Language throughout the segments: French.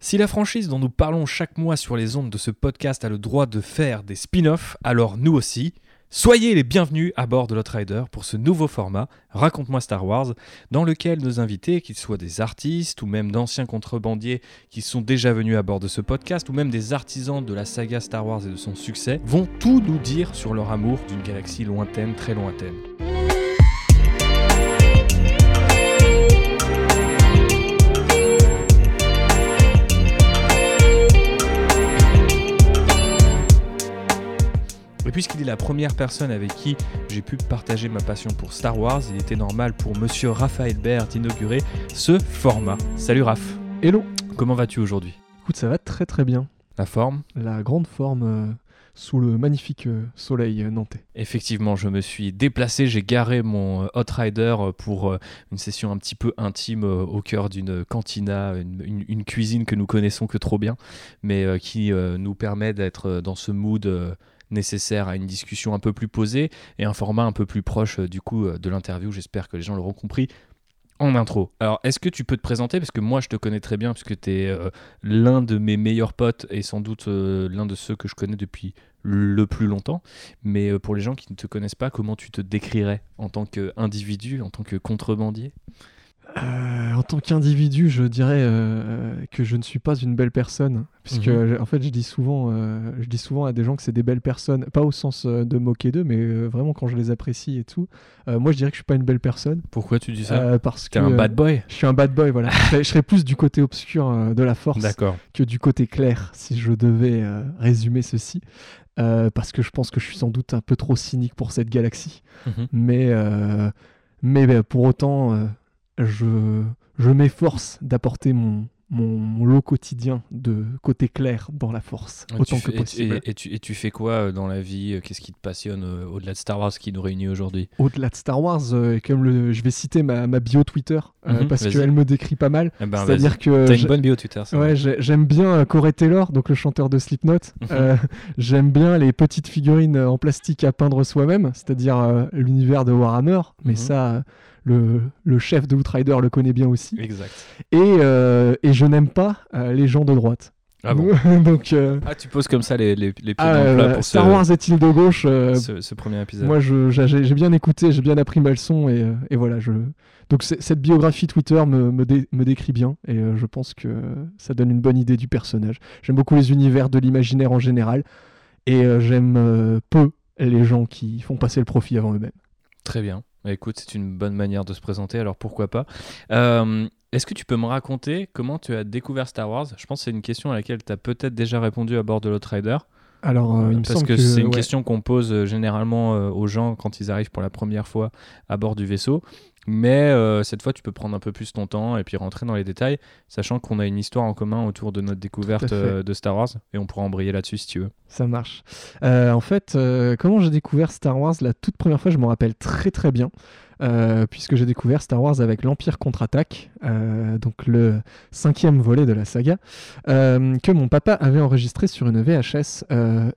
Si la franchise dont nous parlons chaque mois sur les ondes de ce podcast a le droit de faire des spin-offs, alors nous aussi. Soyez les bienvenus à bord de Rider pour ce nouveau format Raconte-moi Star Wars, dans lequel nos invités, qu'ils soient des artistes ou même d'anciens contrebandiers qui sont déjà venus à bord de ce podcast, ou même des artisans de la saga Star Wars et de son succès, vont tout nous dire sur leur amour d'une galaxie lointaine, très lointaine. Et puisqu'il est la première personne avec qui j'ai pu partager ma passion pour Star Wars, il était normal pour monsieur Raphaël Baird d'inaugurer ce format. Salut Raph. Hello. Comment vas-tu aujourd'hui? Écoute, ça va très très bien. La forme? La grande forme euh, sous le magnifique euh, soleil euh, nantais. Effectivement, je me suis déplacé, j'ai garé mon Hot Rider pour une session un petit peu intime au cœur d'une cantina, une, une, cuisine que nous connaissons que trop bien, mais qui nous permet d'être dans ce mood nécessaire à une discussion un peu plus posée et un format un peu plus proche euh, du coup euh, de l'interview. J'espère que les gens l'auront compris en intro. Alors, est-ce que tu peux te présenter? Parce que moi, je te connais très bien, puisque tu es euh, l'un de mes meilleurs potes et sans doute l'un de ceux que je connais depuis le plus longtemps. Mais pour les gens qui ne te connaissent pas, comment tu te décrirais en tant qu'individu, en tant que contrebandier? Euh, en tant qu'individu, je dirais euh, que je ne suis pas une belle personne, puisque mhm. en fait, je dis souvent, euh, je dis souvent à des gens que c'est des belles personnes, pas au sens de moquer d'eux, mais vraiment quand je les apprécie et tout. moi, je dirais que je suis pas une belle personne. Pourquoi tu dis ça Parce que un bad boy. Je suis un bad boy, voilà. je, serais, plus du côté obscur de la force que du côté clair, si je devais résumer ceci. parce que je pense que je suis sans doute un peu trop cynique pour cette galaxie, mhm. mais mais ben, pour autant je, je m'efforce d'apporter mon, mon, lot quotidien de côté clair dans la force, autant que possible. Et, tu, et, tu, fais quoi euh, dans la vie euh, Qu'est-ce qui te passionne euh, au-delà de Star Wars qui nous réunit aujourd'hui? Au-delà de Star Wars, comme le, je vais citer ma, ma bio Twitter, mhm, parce qu'elle me décrit pas mal. Eh ben, C'est-à-dire que. T'as une bonne bio Twitter. Ouais, j'aime bien Corey Taylor, donc le chanteur de Slipknot. Mhm. j'aime bien les petites figurines en plastique à peindre soi-même, c'est-à-dire l'univers de Warhammer, mais mhm. ça le, chef de Outrider le connaît bien aussi. Exact. Et, euh, et je n'aime pas euh, les gens de droite. Ah bon Donc, euh, ah, tu poses comme ça les, les, pieds ah, dans le plat pour Star Wars est-il de gauche ce, premier épisode. Moi, j'ai bien écouté, j'ai bien appris ma leçon et, et voilà. Je... Donc, cette biographie Twitter me, me, me décrit bien et je pense que ça donne une bonne idée du personnage. J'aime beaucoup les univers de l'imaginaire en général et j'aime peu les gens qui font passer le profit avant eux-mêmes. Très bien. Bah, écoute, c'est une bonne manière de se présenter, alors pourquoi pas. Euh, est-ce que tu peux me raconter comment tu as découvert Star Wars? Je pense que c'est une question à laquelle tu as peut-être déjà répondu à bord de l'Outrider. Alors, euh, il me Parce que, c'est une question qu'on pose euh, généralement aux gens quand ils arrivent pour la première fois à bord du vaisseau. Mais euh, cette fois, tu peux prendre un peu plus ton temps et puis rentrer dans les détails, sachant qu'on a une histoire en commun autour de notre découverte euh, de Star Wars et on pourra embrayer là-dessus si tu veux. Ça marche. Euh, en fait, comment j'ai découvert Star Wars? La toute première fois, je me rappelle très très bien. Euh, puisque j'ai découvert Star Wars avec l'Empire contre-attaque, euh, donc le cinquième volet de la saga, euh, que mon papa avait enregistré sur une VHS.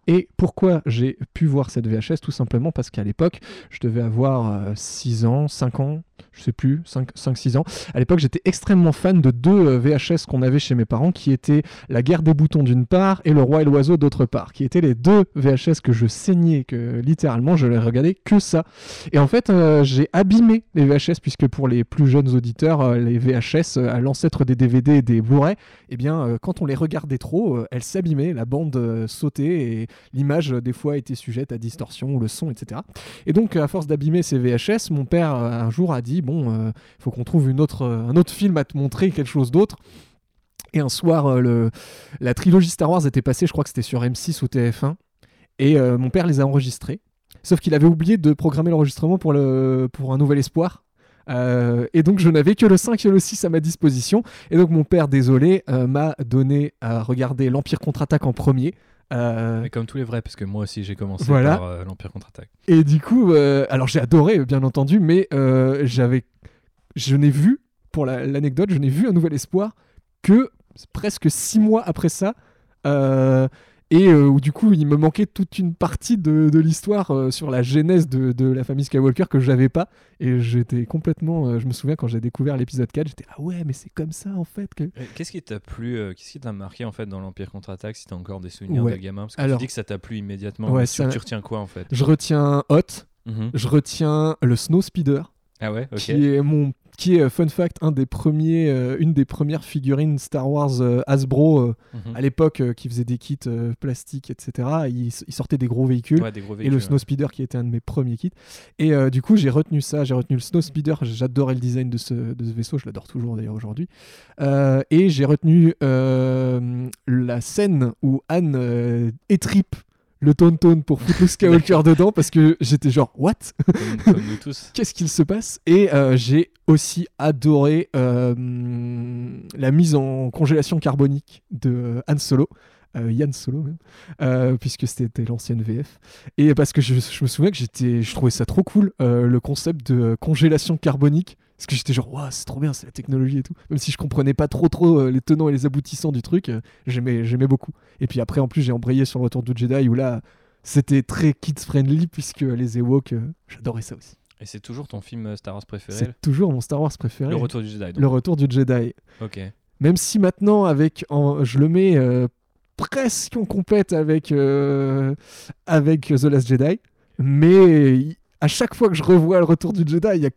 et pourquoi j'ai pu voir cette VHS Tout simplement parce qu'à l'époque, je devais avoir 6 ans, 5 ans, je sais plus, 5-6 ans. À l'époque, j'étais extrêmement fan de deux VHS qu'on avait chez mes parents, qui étaient La guerre des boutons d'une part et Le roi et l'oiseau d'autre part, qui étaient les deux VHS que je saignais, que littéralement je les regardais que ça. Et en fait, j'ai habitué les VHS, puisque pour les plus jeunes auditeurs, euh, les VHS, euh, à l'ancêtre des DVD et des Blu-ray, eh bien, euh, quand on les regardait trop, elles s'abîmaient, la bande sautait et l'image, des fois, était sujette à distorsion, le son, etc. Et donc, à force d'abîmer ces VHS, mon père, un jour, a dit Bon, il faut qu'on trouve une autre, un autre film à te montrer, quelque chose d'autre. Et un soir, la trilogie Star Wars était passée, je crois que c'était sur M6 ou TF1. Et mon père les a enregistrés. Sauf qu'il avait oublié de programmer l'enregistrement pour, le, pour un nouvel espoir. Euh, et donc je n'avais que le 5 et le 6 à ma disposition. Et donc mon père, désolé, euh, m'a donné à regarder l'Empire contre-attaque en premier. Euh... comme tous les vrais, parce que moi aussi j'ai commencé par euh, l'Empire contre-attaque. Et du coup, alors j'ai adoré, bien entendu, mais j'avais, je n'ai vu, pour l'anecdote, je n'ai vu un nouvel espoir que presque six mois après ça. Et euh, où du coup il me manquait toute une partie de, de l'histoire euh, sur la genèse de, de la famille Skywalker que j'avais pas et j'étais complètement euh, je me souviens quand j'ai découvert l'épisode 4 j'étais ah ouais mais c'est comme ça en fait que Qu'est-ce qui t'a plu, qu'est-ce qui t'a marqué en fait dans l'Empire contre-attaque si t'as encore des souvenirs Ouais. de gamin Parce que Alors- tu dis que ça t'a plu immédiatement. Ouais, ça- tu retiens quoi en fait? Je retiens Hot Mhm. je retiens le Snow Speeder Ah ouais, qui est mon qui est euh, fun fact un des premiers euh, une des premières figurines Star Wars euh, Hasbro euh, Mhm. à l'époque qui faisait des kits plastiques etc il, il sortait des gros véhicules Ouais, des gros et le Snow Speeder qui était un de mes premiers kits. Et du coup, j'ai retenu ça, j'ai retenu le Snow Speeder, j'adorais le design de ce, de ce vaisseau, je l'adore toujours d'ailleurs aujourd'hui. Et j'ai retenu la scène où Anne étripe le Tauntaun pour foutre le Skywalker dedans parce que j'étais genre, what? Comme, comme nous tous. Qu'est-ce qu'il se passe? Et euh, j'ai aussi adoré euh, la mise en congélation carbonique de Han Solo. Euh, Yann Solo même, euh, puisque c'était l'ancienne VF. Et parce que je, je me souviens que j'étais, je trouvais ça trop cool, euh, le concept de congélation carbonique. Parce que j'étais genre, Ouah, c'est trop bien, c'est la technologie et tout. Même si je comprenais pas trop trop euh, les tenants et les aboutissants du truc, euh, j'aimais, j'aimais beaucoup. Et puis après, en plus, j'ai embrayé sur le retour du Jedi où là, c'était très kids friendly, puisque les Ewoks, euh, j'adorais ça aussi. Et c'est toujours ton film Star Wars préféré C'est toujours mon Star Wars préféré. Le Retour du Jedi. donc. Le retour du Jedi. Ok. Même si maintenant, avec, en- je le mets euh, presque en compète avec, euh, avec The Last Jedi. Mais à chaque fois que je revois le retour du Jedi, il y a,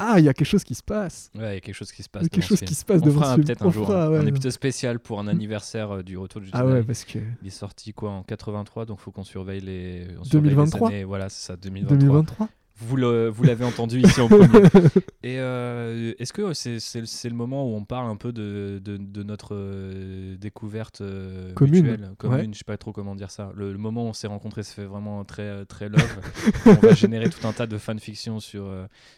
ah, il y a quelque chose qui se passe. Ouais, il y a quelque chose qui se Il passe. y a quelque chose qui se passe On devant fera ce un- film. peut-être On un jour fera, un, ouais. un épisode spécial pour un anniversaire euh, du Retour du. Ah ouais, parce que Il est sorti quoi en 83, donc faut qu'on surveille les. on surveille les 2023. années. Voilà, c'est ça, 2023. 2023. Vous le- vous l'avez entendu ici en premier. Et euh, est-ce que c'est c'est- c'est le moment où on parle un peu de, de- de notre euh, découverte euh, Commune, mutuelle, commune, ouais. je sais pas trop comment dire ça. Le, le moment où on s'est rencontrés, ça fait vraiment très très love. on va générer tout un tas de fanfiction sur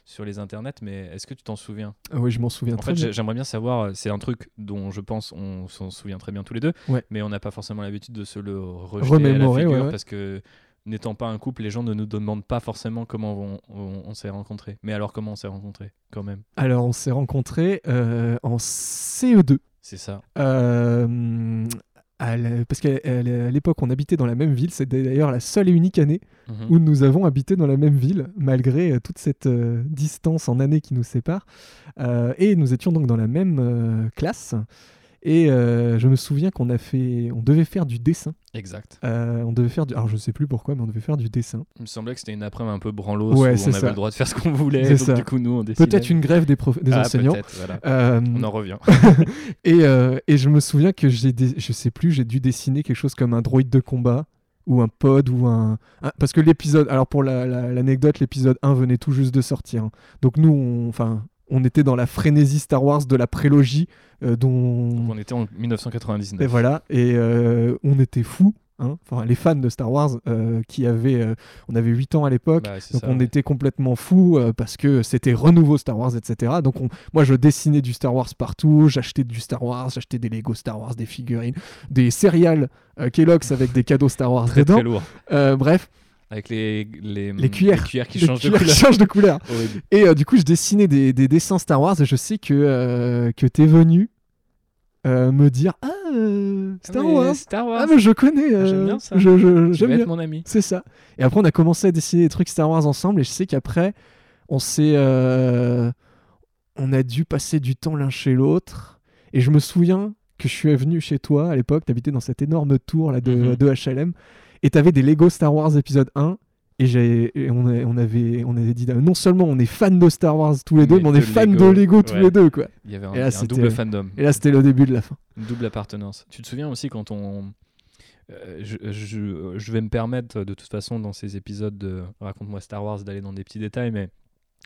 sur les internets, mais est-ce que tu t'en souviens? Ah oui, je m'en souviens En très fait, bien. j'aimerais bien savoir. C'est un truc dont je pense on s'en souvient très bien tous les deux, Ouais. mais on n'a pas forcément l'habitude de se le rejeter à la Remémorer, figure ouais. parce que n'étant pas un couple, les gens ne nous demandent pas forcément comment on, on- on s'est rencontrés. Mais alors comment on s'est rencontrés quand même? Alors, on s'est rencontrés euh, en CE2. C'est ça. Euh, à la- parce qu'à l'époque, on habitait dans la même ville. C'était d'ailleurs la seule et unique année Mhm. où nous avons habité dans la même ville, malgré euh, toute cette euh, distance en années qui nous sépare. Et nous étions donc dans la même classe. Et euh, je me souviens qu'on a fait, on devait faire du dessin. Exact. Euh, on devait faire du, alors je sais plus pourquoi, mais on devait faire du dessin. Il me semblait que c'était une après-midi un peu branlos Ouais, où on avait ça. le droit de faire ce qu'on voulait. C'est donc ça. du coup, nous, on dessinait. Peut-être une grève des, prof- des Ah, enseignants. voilà. Euh, On en revient. et, et je me souviens que j'ai, dé- je sais plus, j'ai dû dessiner quelque chose comme un droïde de combat ou un pod ou un, parce que l'épisode, alors pour la- la- l'anecdote, l'épisode 1 venait tout juste de sortir. hein. Donc nous, on, enfin, on était dans la frénésie Star Wars de la prélogie euh, dont Donc, on était en 1999. et voilà, et euh, on était fous. hein. Enfin, les fans de Star Wars euh, qui avaient, on avait 8 ans à l'époque, Bah, donc ça, on ouais. était complètement fous parce que c'était renouveau Star Wars, etc. Donc on- moi je dessinais du Star Wars partout, j'achetais du Star Wars, j'achetais des Lego Star Wars, des figurines, des céréales Kellogg's avec des cadeaux Star Wars très dedans. très lourd. Bref, Avec les, les, Les cuillères. qui changent de couleur. changent de couleur. Horrible. Et euh, du coup je dessinais des, des dessins Star Wars et je sais que, euh, que t'es venu euh, me dire Ah, euh, Star Ah, mais Wars Star Wars. Ah mais je connais, Ah, j'aime bien ça. je- je- Tu j'aime vas bien. être mon ami. C'est ça. Et après, on a commencé à dessiner des trucs Star Wars ensemble. Et je sais qu'après, on s'est. On a dû passer du temps l'un chez l'autre. Et je me souviens que je suis venu chez toi à l'époque. T'habitais dans cette énorme tour là, de, de HLM. Et t'avais des Lego Star Wars épisode 1. Et, j'ai- et on, a- on avait, on avait dit non seulement on est fan de Star Wars tous les deux, Mais mais on est fan Lego, de Lego tous ouais. les deux. quoi. Il y avait un, Et là, un c'était- double fandom. Et là, c'était le début de la fin. Une double appartenance. Tu te souviens aussi quand on. euh, je, je- je vais me permettre de toute façon dans ces épisodes de Raconte-moi Star Wars d'aller dans des petits détails, mais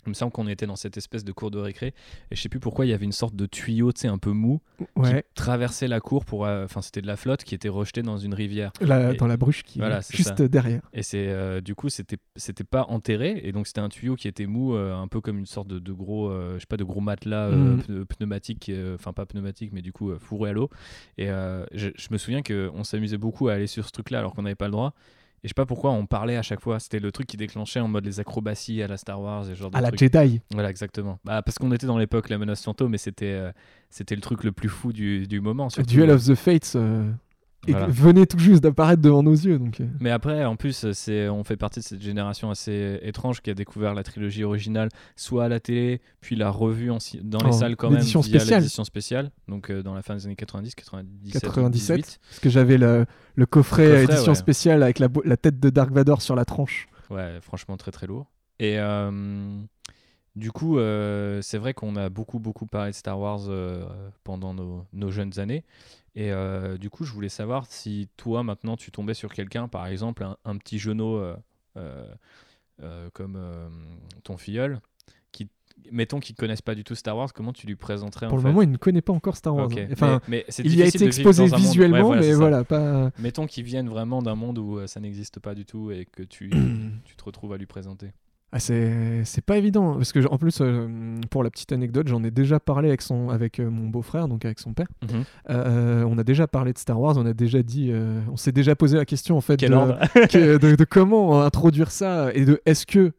il me semble qu'on était dans cette espèce de cour de récré et je sais plus pourquoi il y avait une sorte de tuyau, tu sais, un peu mou Ouais. qui traversait la cour pour. euh, Enfin, c'était de la flotte qui était rejetée dans une rivière. Là, Et- dans la bruche qui Voilà, est juste ça. derrière. Et c'est euh, du coup c'était c'était pas enterré et donc c'était un tuyau qui était mou euh, un peu comme une sorte de, de gros je sais pas de gros matelas pneu- pneumatique enfin pas pneumatique mais du coup fourré à l'eau et je, je me souviens que on s'amusait beaucoup à aller sur ce truc là alors qu'on n'avait pas le droit et je sais pas pourquoi on parlait à chaque fois c'était le truc qui déclenchait en mode les acrobaties à la Star Wars et genre de À la. Jedi. voilà exactement bah, parce qu'on était dans l'époque la menace fantôme mais c'était euh, c'était le truc le plus fou du, du moment. Duel of the Fates. euh, Voilà. venait tout juste d'apparaître devant nos yeux. Donc, euh, Mais après, en plus, c'est, on fait partie de cette génération assez étrange qui a découvert la trilogie originale, soit à la télé, puis l'a revue en dans les salles quand même édition via spéciale. l'édition spéciale, donc euh, dans la fin des années 90, 97, 97. 18. parce que j'avais le, le coffret, Coffret, édition ouais. spéciale avec la, tête de Dark Vador sur la tranche. Ouais, franchement très très lourd. Et euh, du coup, euh, c'est vrai qu'on a beaucoup beaucoup parlé de Star Wars pendant nos, nos jeunes années. Et euh, du coup, je voulais savoir si toi maintenant tu tombais sur quelqu'un, par exemple un, un petit genou euh, euh, comme ton filleul, qui mettons qu'ils connaissent pas du tout Star Wars, comment tu lui présenterais Pour en le fait moment, il ne connaît pas encore Star Wars. Hein. Enfin, mais, mais c'est il y a été exposé ouais, visuellement, voilà, mais voilà, pas. Mettons qu'ils viennent vraiment d'un monde où ça n'existe pas du tout et que tu, tu te retrouves à lui présenter. Ah, c'est c'est pas évident parce que en plus euh, pour la petite anecdote j'en ai déjà parlé avec son avec euh, mon beau-frère donc avec son père Euh, on a déjà parlé de Star Wars on a déjà dit on s'est déjà posé la question en fait de, ordre que- de, de comment introduire ça et de est-ce que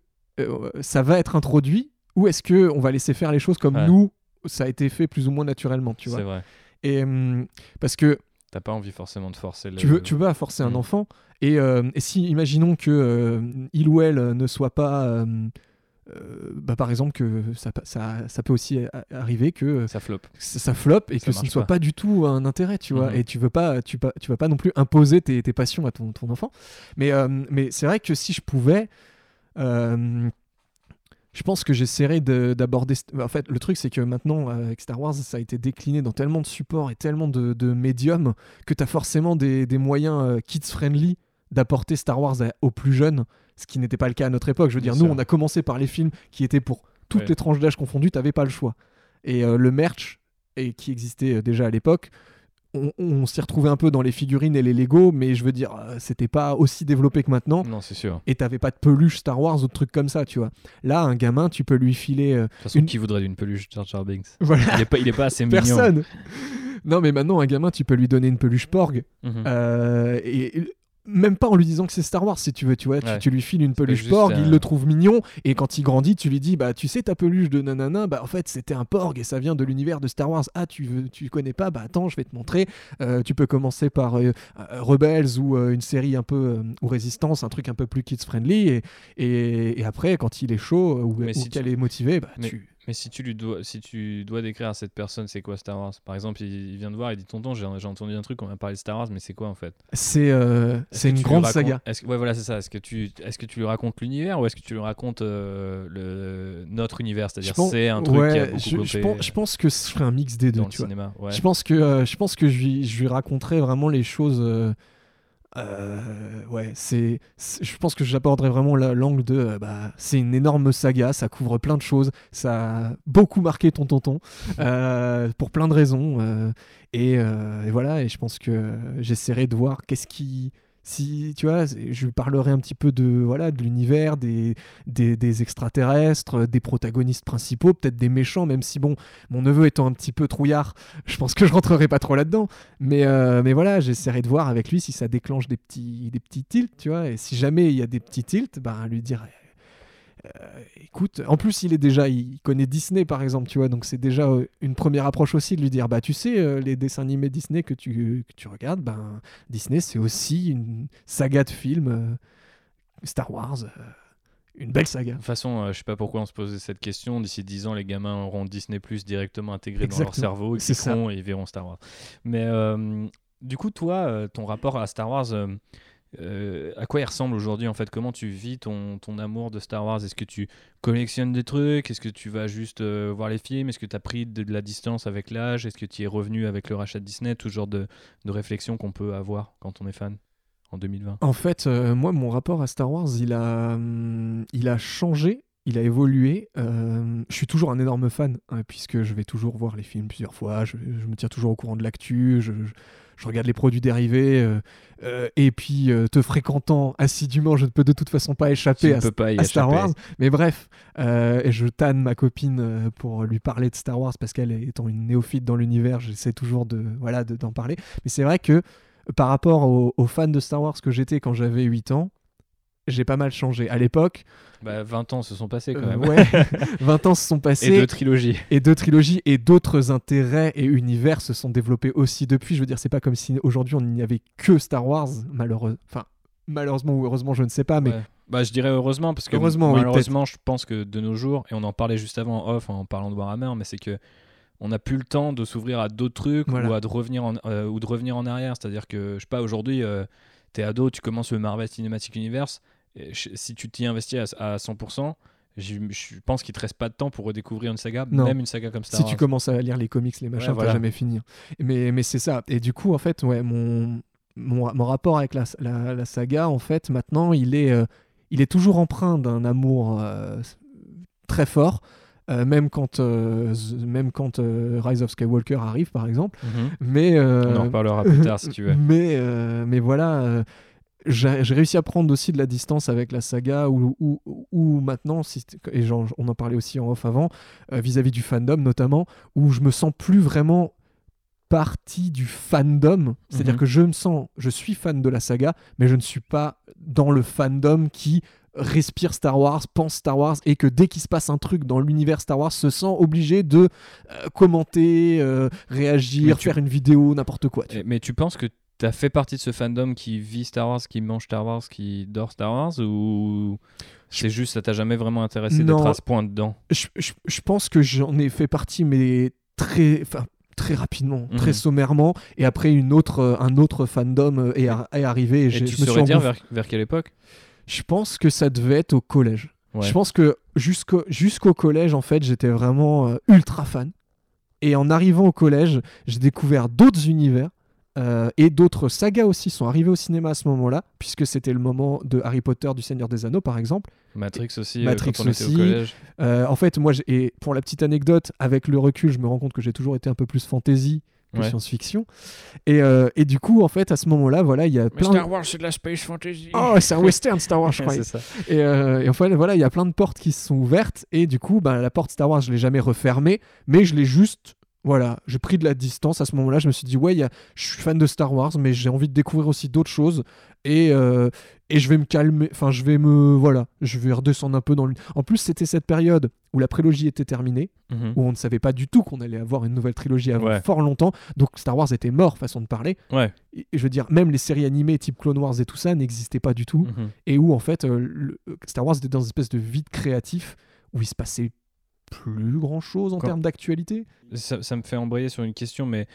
ça va être introduit ou est-ce que on va laisser faire les choses comme Ouais. nous ça a été fait plus ou moins naturellement tu vois vrai. et hum, parce que T'as pas envie forcément de forcer le. tu veux, tu veux forcer un Mm. enfant et, euh, et si imaginons que euh, il ou elle ne soit pas euh, euh, bah, par exemple que ça, ça, ça peut aussi arriver que Ça floppe. ça, ça floppe et Ça que ce ne soit pas. pas. du tout un intérêt tu vois Mhm. et tu veux pas tu, pas tu vas pas non plus imposer tes, tes passions à ton, ton enfant mais, euh, mais c'est vrai que si je pouvais euh, je pense que j'essaierais de- d'aborder. En fait, le truc, c'est que maintenant, euh, avec Star Wars, ça a été décliné dans tellement de supports et tellement de, de médiums que tu as forcément des, des moyens euh, kids-friendly d'apporter Star Wars à- aux plus jeunes, ce qui n'était pas le cas à notre époque. Je veux Bien dire, nous, sûr. on a commencé par les films qui étaient pour toutes Ouais. les tranches d'âge confondues, tu pas le choix. Et euh, le merch, et qui existait déjà à l'époque, on, on s'y retrouvait un peu dans les figurines et les Lego, mais je veux dire, euh, c'était pas aussi développé que maintenant Non, c'est sûr. et t'avais pas de peluche Star Wars ou de trucs comme ça, tu vois. Là, un gamin, tu peux lui filer. euh, De toute façon, Une- qui voudrait d'une peluche Jar Jar Binks? Voilà, il est, pas, il est pas assez mignon. personne. Non, mais maintenant, un gamin, tu peux lui donner une peluche Porg. Mhm. euh, et même pas en lui disant que c'est Star Wars, si tu veux, tu vois. tu- Ouais. Tu, lui files une peluche Porg, un- il le trouve mignon, et quand il grandit, tu lui dis, bah, tu sais, ta peluche de nanana, bah, en fait, c'était un Porg, et ça vient de l'univers de Star Wars. Ah, tu veux, tu connais pas, bah, attends, je vais te montrer. Euh, tu peux commencer par euh, euh, Rebels ou euh, une série un peu, ou Résistance, un truc un peu plus kids-friendly, et, et, et après, quand il est chaud, ou, si qu'elle est motivée, bah, Mais- tu. Mais si tu, lui dois, si tu dois décrire à cette personne c'est quoi Star Wars? Par exemple, il, il vient de voir, il dit Tonton, j'ai entendu un truc, on m'a parlé de Star Wars, mais c'est quoi en fait? C'est euh, une grande racontes- saga. est-ce ouais, voilà, c'est ça. Est-ce que, tu, est-ce que tu lui racontes l'univers ou est-ce que tu lui racontes euh, le, notre univers? C'est-à-dire, c'est un truc ouais, qui a beaucoup je, je pense, je pense que je ferai un mix des deux, dans le tu vois. cinéma. Ouais. Je pense que, euh, je, pense que je, lui, je lui raconterai vraiment les choses. Euh, ouais, c'est, je pense que j'aborderai vraiment la- l'angle de. euh, bah, c'est une énorme saga, ça couvre plein de choses, ça a beaucoup marqué ton tonton euh, pour plein de raisons. et, et voilà, et je pense que j'essaierai de voir qu'est-ce qui. Si tu vois, je parlerai un petit peu de voilà de l'univers, des, des, extraterrestres, des protagonistes principaux, peut-être des méchants, même si bon, mon neveu étant un petit peu trouillard, je pense que je rentrerai pas trop là-dedans. Mais, euh, mais voilà, j'essaierai de voir avec lui si ça déclenche des petits, des petits tilts, tu vois. Et si jamais il y a des petits tilts, ben lui dire. Euh, écoute, en plus il est déjà, il connaît Disney par exemple, tu vois, donc c'est déjà euh, une première approche aussi de lui dire, bah tu sais, euh, les dessins animés Disney que tu, que tu regardes, ben Disney c'est aussi une saga de films, euh, Star Wars, euh, une belle saga. De toute façon, je sais pas pourquoi on se posait cette question. D'ici 10 ans, les gamins auront Disney Plus directement intégré dans leur cerveau, ils et ils verront Star Wars. Mais du coup, toi, ton rapport à Star Wars, euh, à quoi il ressemble aujourd'hui en fait? Comment tu vis ton, ton amour de Star Wars? Est-ce que tu collectionnes des trucs? Est-ce que tu vas juste euh, voir les films? Est-ce que tu as pris de, la distance avec l'âge? Est-ce que tu es revenu avec le rachat de Disney? Tout genre de, de réflexion qu'on peut avoir quand on est fan en 2020. En fait, euh, moi, mon rapport à Star Wars, il a, hum, il a changé, il a évolué. Euh, je suis toujours un énorme fan, hein, puisque je vais toujours voir les films plusieurs fois, je, je me tiens toujours au courant de l'actu, je, je- je regarde les produits dérivés, euh, euh, et puis te fréquentant assidûment, je ne peux de toute façon pas échapper à, pas Star. Wars. Mais bref, je tanne ma copine pour lui parler de Star Wars parce qu'elle étant une néophyte dans l'univers, j'essaie toujours de voilà de- d'en parler. Mais c'est vrai que par rapport aux, aux fans de Star Wars que j'étais quand j'avais 8 ans, j'ai pas mal changé. À l'époque, Bah, 20 ans se sont passés quand euh, même. ouais, 20 ans se sont Et passés deux trilogies. et deux trilogies et d'autres intérêts et univers se sont développés aussi depuis. Je veux dire, c'est pas comme si aujourd'hui on n'y avait que Star Wars, malheureux. Enfin, malheureusement ou heureusement, je ne sais pas, mais Ouais. Bah, je dirais heureusement, parce que Heureusement, oui, malheureusement, je pense que de nos jours, et on en parlait juste avant en off en parlant de Warhammer, mais c'est que on n'a plus le temps de s'ouvrir à d'autres trucs Voilà. ou, à de revenir en, euh, ou de revenir en arrière. C'est-à-dire que, je sais pas, aujourd'hui, euh, t'es ado, tu commences le Marvel Cinematic Universe, et si tu t'y investis à, à 100%, j'y- je pense qu'il te reste pas de temps pour redécouvrir une saga, Non. même une saga comme Star si Wars. tu commences à lire les comics, les machins, Ouais, voilà. jamais fini. Mais, mais c'est ça. Et du coup, en fait, ouais, mon, mon, mon rapport avec la, la, la saga, en fait, maintenant, il est, euh, il est toujours empreint d'un amour euh, très fort. euh, même quand, euh, même quand euh, Rise of Skywalker arrive, par exemple. Mhm. Mais, On en reparlera plus tard si tu veux. Mais, mais voilà, j'ai réussi à prendre aussi de la distance avec la saga où maintenant, si- et genre, on en parlait aussi en off avant, euh, vis-à-vis du fandom notamment, où je me sens plus vraiment partie du fandom. C'est-à-dire Mhm. que je me sens, je suis fan de la saga, mais je ne suis pas dans le fandom qui respire Star Wars, pense Star Wars et que dès qu'il se passe un truc dans l'univers Star Wars se sent obligé de euh, commenter, euh, réagir, tu- faire une vidéo, n'importe quoi. tu Et- Mais tu penses que tu as fait partie de ce fandom qui vit Star Wars, qui mange Star Wars, qui dort Star Wars ou c'est juste ça t'a jamais vraiment intéressé d'être à ce point dedans? Je, je- je pense que j'en ai fait partie, mais très, enfin, très rapidement, Mhm. très sommairement. Et après, une autre, euh, un autre fandom euh, est, est arrivé. Et, tu je me suis saurais dire vers, vers quelle époque? Je pense que ça devait être au collège. Ouais. Je pense que jusqu'au jusqu'au collège, en fait, j'étais vraiment euh, ultra fan. Et en arrivant au collège, j'ai découvert d'autres univers. Euh, et d'autres sagas aussi sont arrivées au cinéma à ce moment-là, puisque c'était le moment de Harry Potter, du Seigneur des Anneaux, par exemple. Matrix aussi, Matrix euh, quand on était aussi. au collège. Euh, en fait, moi, et pour la petite anecdote, avec le recul, je me rends compte que j'ai toujours été un peu plus fantasy que Ouais. science-fiction. Et, euh, et du coup, en fait, à ce moment-là, voilà, il y a plein. de- Wars, c'est de la space fantasy. Oh, c'est un western Star Wars, je crois. c'est ça. Et, euh, et en fait, voilà, il y a plein de portes qui se sont ouvertes. Et du coup, bah, la porte Star Wars, je l'ai jamais refermée, mais je l'ai juste. Voilà, j'ai pris de la distance à ce moment-là. Je me suis dit, ouais, il y a- je suis fan de Star Wars, mais j'ai envie de découvrir aussi d'autres choses. Et, euh, et je vais me calmer. Enfin, je vais me. Voilà, je vais redescendre un peu dans le. En plus, c'était cette période où la prélogie était terminée, Mhm. où on ne savait pas du tout qu'on allait avoir une nouvelle trilogie avant Ouais. fort longtemps. Donc Star Wars était mort, façon de parler. Ouais. Et, je veux dire, même les séries animées type Clone Wars et tout ça n'existaient pas du tout Mhm. et où en fait euh, le- Star Wars était dans une espèce de vide créatif où il se passait plus grand chose en termes d'actualité? Ça, ça me fait embrayer sur une question, mais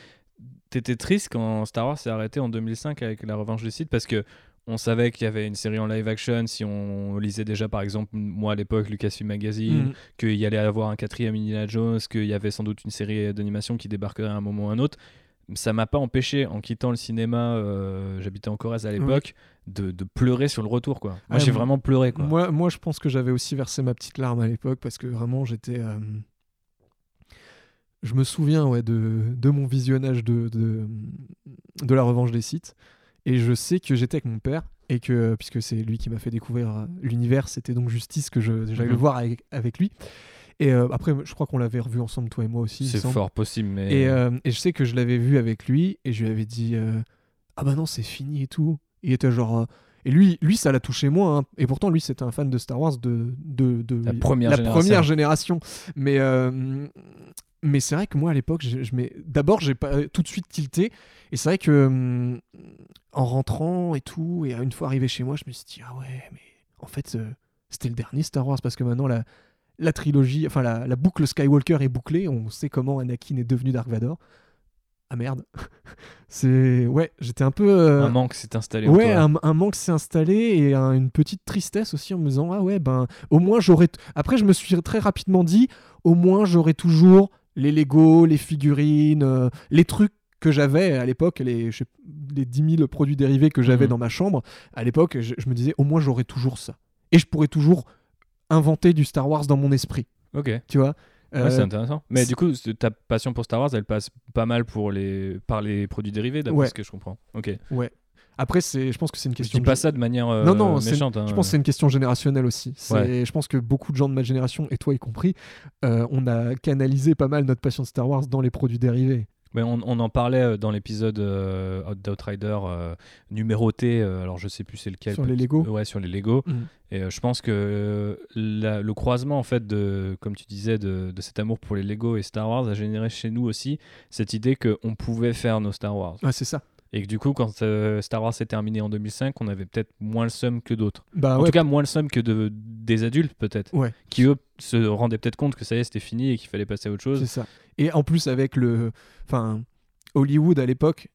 t'étais triste quand Star Wars s'est arrêté en 2005 avec La Revanche des Sith parce que on savait qu'il y avait une série en live action si on lisait déjà par exemple moi à l'époque Lucasfilm Magazine Mm. qu'il y allait avoir un quatrième Indiana Jones qu'il y avait sans doute une série d'animation qui débarquerait à un moment ou à un autre ça m'a pas empêché en quittant le cinéma euh, j'habitais en Corrèze à l'époque de, de pleurer sur le retour quoi moi j'ai vraiment pleuré quoi Moi, moi, je pense que j'avais aussi versé ma petite larme à l'époque parce que vraiment j'étais. euh, Je me souviens ouais, de, de mon visionnage de, de, de La Revanche des Sites. Et je sais que j'étais avec mon père et que, puisque c'est lui qui m'a fait découvrir euh, l'univers, c'était donc justice que j'allais le Mhm. voir avec, avec lui. Et euh, après, je crois qu'on l'avait revu ensemble, toi et moi aussi. c'est fort possible mais Et, euh, et je sais que je l'avais vu avec lui et je lui avais dit euh, Ah bah non, c'est fini et tout. Il était genre. Et lui, lui ça l'a touché moins. hein. Et pourtant, lui, c'était un fan de Star Wars de, de, de La première la génération. première génération. Mais, euh, mais c'est vrai que moi, à l'époque, je, je m'ai- d'abord, j'ai pas tout de suite tilté. Et c'est vrai que en rentrant et tout, et une fois arrivé chez moi, je me suis dit Ah ouais, mais en fait, euh, c'était le dernier Star Wars parce que maintenant, la, la trilogie, enfin la, la boucle Skywalker est bouclée, on sait comment Anakin est devenu Dark Vador. Ah merde. c'est ouais, j'étais un peu euh, un manque s'est installé Ouais, un, un manque s'est installé et un- une petite tristesse aussi en me disant ah ouais ben au moins j'aurais t- après je me suis très rapidement dit au moins j'aurais toujours les Lego, les figurines, euh, les trucs que j'avais à l'époque, les, je sais- les 10 000 produits dérivés que j'avais Mhm. dans ma chambre, à l'époque, je, je me disais au moins j'aurais toujours ça. Et je pourrais toujours inventer du Star Wars dans mon esprit, ok tu vois. Ouais, c'est Euh, intéressant. Mais du coup, ta passion pour Star Wars, elle passe pas mal pour les... par les produits dérivés, d'après Ouais. ce que je comprends. Ok. après, c'est, je pense que c'est une Je question. dis de- pas ça de manière euh, Non, non, méchante. hein. Je pense que c'est une question générationnelle aussi. Ouais. Je pense que beaucoup de gens de ma génération, et toi y compris, euh, on a canalisé pas mal notre passion de Star Wars dans les produits dérivés. Mais on, on en parlait euh, dans l'épisode euh, d'Outrider euh, numéroté, euh, alors je sais plus c'est lequel. Sur les Lego Ouais, sur les Lego. Mhm. Et euh, je pense que la- le croisement, en fait, de, comme tu disais, de, de cet amour pour les Lego et Star Wars a généré chez nous aussi cette idée qu'on pouvait faire nos Star Wars. Ouais, c'est ça. Et que du coup, quand euh, Star Wars s'est terminé en 2005, on avait peut-être moins le seum que d'autres. Bah en ouais, tout cas, moins le seum que de, des adultes, peut-être. Ouais. Qui, eux, se rendaient peut-être compte que ça y est, c'était fini et qu'il fallait passer à autre chose. c'est ça. Et en plus avec le, enfin, Hollywood à l'époque,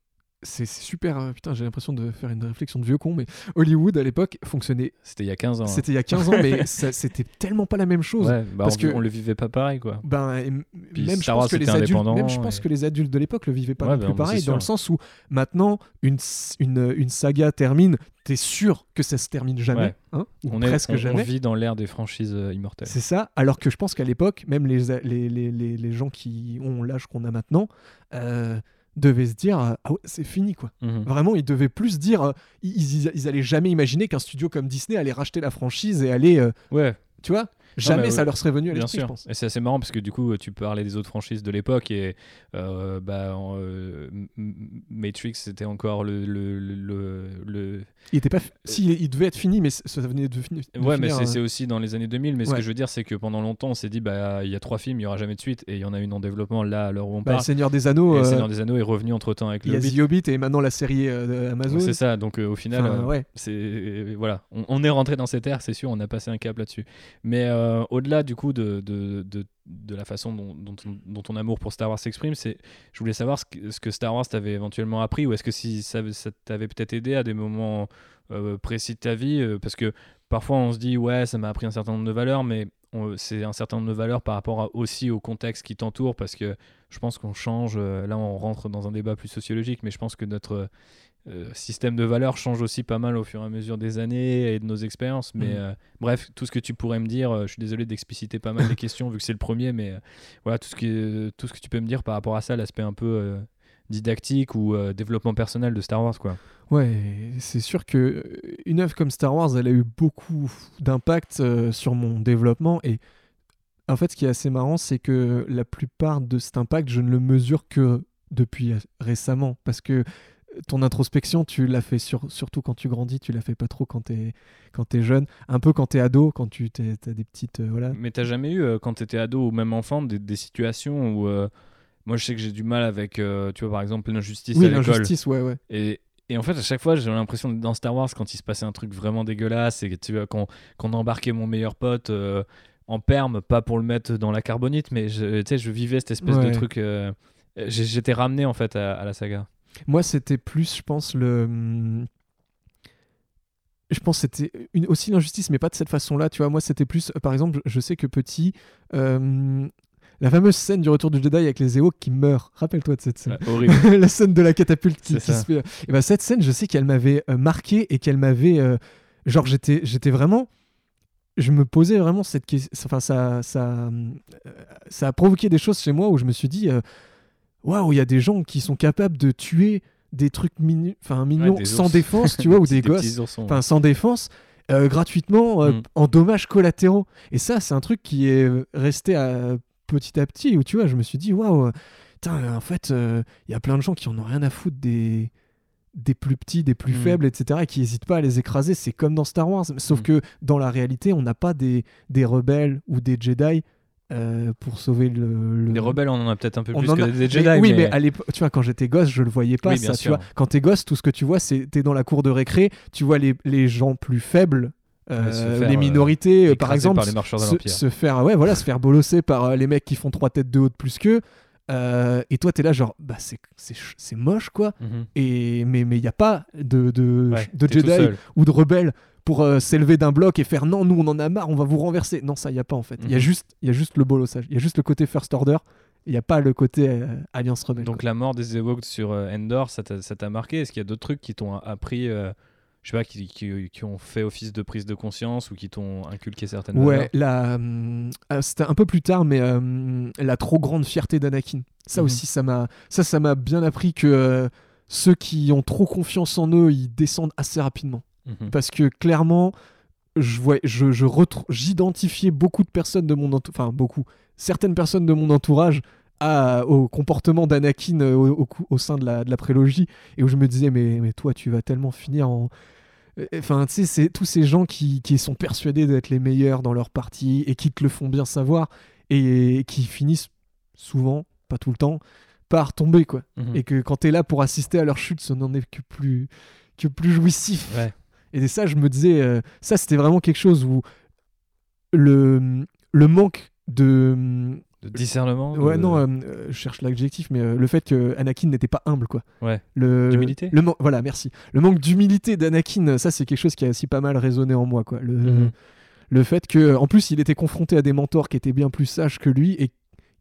c'est super. euh, Putain, j'ai l'impression de faire une réflexion de vieux con, mais Hollywood à l'époque fonctionnait. C'était il y a 15 ans. hein. C'était il y a 15 ans, mais c'était tellement pas la même chose. Ouais, bah, parce on, que- on le vivait pas pareil, quoi. Ben, et m- Puis même, je Star pense Wars, que les adultes, même je pense que les adultes de l'époque le vivaient pas Ouais, non bah, plus bah, pareil, dans le sens où maintenant une, une, une saga termine, t'es sûr que ça se termine jamais, Ouais. hein, ou On, est, presque on- on jamais. vit dans l'ère des franchises euh, immortelles. C'est ça, alors que je pense qu'à l'époque, même les, les, les, les gens qui ont l'âge qu'on a maintenant euh, devaient se dire euh, Ah ouais, c'est fini quoi. Mhm. Vraiment, ils devaient plus dire euh, ils, ils, ils allaient jamais imaginer qu'un studio comme Disney allait racheter la franchise et aller. euh, Ouais, tu vois? Jamais mais ça leur serait venu à bien l'esprit, je sûr. pense. Et c'est assez marrant parce que du coup, tu parlais des autres franchises de l'époque et euh, bah, en, euh, Matrix, c'était encore le. le, le, le- le- Il était pas. fi- Si, il, il devait être fini, mais ça venait de, fini- de Ouais, mais finir, c'est euh, c'est aussi dans les années 2000. Mais ce que je veux dire, c'est que pendant longtemps, on s'est dit, bah, il y a trois films, il y aura jamais de suite. Et il y en a une en développement là, à l'heure où on bah, le parle. Seigneur des Anneaux, et euh, Seigneur des Anneaux est revenu entre temps avec il y le a. The Hobbit et maintenant la série euh, Amazon. C'est ça, donc euh, au final, Enfin, euh, ouais. c'est euh, voilà, on, on est rentré dans cette ère, c'est sûr, on a passé un cap là-dessus. Mais euh, au-delà du coup de, de, de, de la façon dont, ton- amour pour Star Wars s'exprime, c'est, je voulais savoir ce que, Star Wars t'avait éventuellement appris, ou est-ce que si ça, t'avait peut-être aidé à des moments euh, précis de ta vie, euh, parce que parfois on se dit ouais, ça m'a appris un certain nombre de valeurs, mais c'est un certain nombre de valeurs par rapport aussi au contexte qui t'entoure, parce que je pense qu'on change. là, on rentre dans un débat plus sociologique, mais je pense que notre euh, système de valeurs change aussi pas mal au fur et à mesure des années et de nos expériences. Mais Mhm. euh, bref, tout ce que tu pourrais me dire, euh, je suis désolé d'expliciter pas mal les questions vu que c'est le premier, mais euh, voilà, tout ce, qui, tout ce que tu peux me dire par rapport à ça, l'aspect un peu didactique ou développement personnel de Star Wars, quoi. Ouais, c'est sûr que une œuvre comme Star Wars, elle a eu beaucoup d'impact sur mon développement et en fait, ce qui est assez marrant, c'est que la plupart de cet impact, je ne le mesure que depuis récemment parce que ton introspection, tu l'as fait sur- surtout quand tu grandis, tu l'as fait pas trop quand t'es quand t'es jeune, un peu quand t'es ado, quand tu t'as des petites euh, voilà. Mais t'as jamais eu, euh, quand t'étais ado ou même enfant, des, des situations où. euh, moi, je sais que j'ai du mal avec, euh, tu vois, par exemple, l'injustice Oui, à l'école. l'injustice, ouais, ouais. Et, et en fait, à chaque fois, j'ai l'impression d'être dans Star Wars quand il se passait un truc vraiment dégueulasse et tu vois, quand, quand on embarquait mon meilleur pote euh, en perme, pas pour le mettre dans la carbonite, mais je, tu sais, je vivais cette espèce Ouais. de truc. J'étais ramené en fait à, à la saga. Moi, c'était plus, je pense, le. hum, Je pense que c'était une- aussi l'injustice, mais pas de cette façon-là. Tu vois, moi, c'était plus. euh, Par exemple, je sais que petit. euh, La fameuse scène du retour du Jedi avec les Ewoks qui meurent. Rappelle-toi de cette scène. La scène de la catapulte qui, C'est qui ça. se fait. Et ben, cette scène, je sais qu'elle m'avait euh, marqué et qu'elle m'avait. euh, genre, j'étais, j'étais vraiment. Je me posais vraiment cette question. Enfin, ça, ça, euh, ça a provoqué des choses chez moi où je me suis dit euh, waouh, il y a des gens qui sont capables de tuer des trucs minu- enfin, mignons des sans ours. défense, tu vois, ou des gosses, enfin, sans défense. euh, gratuitement euh, Mm. en dommages collatéraux et ça c'est un truc qui est euh, resté à- petit à petit où tu vois je me suis dit waouh en fait, il y a plein de gens qui en ont rien à foutre des, des plus petits, des plus Mm. faibles, etc., et qui n'hésitent pas à les écraser. C'est comme dans Star Wars. Sauf Mm. que dans la réalité, on n'a pas des, des rebelles ou des Jedi euh, pour sauver le. le- Des rebelles, on en a peut-être un peu On plus que a- des Jedi. mais- oui, mais, mais à l'époque, tu vois, quand j'étais gosse, je le voyais pas. Oui, bien ça, tu sûr. vois. Quand t'es gosse, tout ce que tu vois, c'est t'es dans la cour de récré, tu vois les, les gens plus faibles, euh, faire, les euh, minorités, par exemple, par les se, faire ouais voilà se faire bolosser par les mecs qui font trois têtes de haut de plus qu'eux Euh, et toi t'es là genre bah c'est c'est ch- c'est moche quoi Mhm. et mais mais il y a pas de de, Ouais, Jedi ou de rebelles pour euh, s'élever d'un bloc et faire non nous on en a marre on va vous renverser non ça il y a pas en fait il y a Mhm. juste il y a juste le bolossage il y a juste le côté first order il y a pas le côté euh, alliance rebelle Donc quoi. la mort des Ewoks sur Endor, ça t'a ça t'a marqué? Est-ce qu'il y a d'autres trucs qui t'ont appris, je sais pas, qui, qui, qui ont fait office de prise de conscience ou qui t'ont inculqué certaines valeurs Ouais, la, hum, ah, c'était un peu plus tard, mais hum, la trop grande fierté d'Anakin. Ça Mhm. aussi, ça m'a, ça, ça m'a bien appris que euh, ceux qui ont trop confiance en eux, ils descendent assez rapidement. Mhm. Parce que clairement, je vois, je, j'identifiais beaucoup de personnes de mon entourage, enfin beaucoup, certaines personnes de mon entourage à, au comportement d'Anakin euh, au, au sein de la, de la prélogie et où je me disais mais, mais toi tu vas tellement finir en euh, Enfin, tu sais, c'est tous ces gens qui, qui sont persuadés d'être les meilleurs dans leur partie et qui te le font bien savoir et qui finissent souvent, pas tout le temps, par tomber, quoi. Mhm. Et que quand t'es là pour assister à leur chute, ça n'en est que plus, que plus jouissif. Ouais. Et ça, je me disais, euh, ça, c'était vraiment quelque chose où le, le manque de. De discernement. Ouais, non, euh, euh, je cherche l'adjectif, mais euh, le fait que Anakin n'était pas humble, quoi. Ouais. Le, D'humilité? le man- Voilà, merci. Le manque d'humilité d'Anakin, ça, c'est quelque chose qui a aussi pas mal résonné en moi, quoi. Le, Mhm. le fait que, en plus, il était confronté à des mentors qui étaient bien plus sages que lui et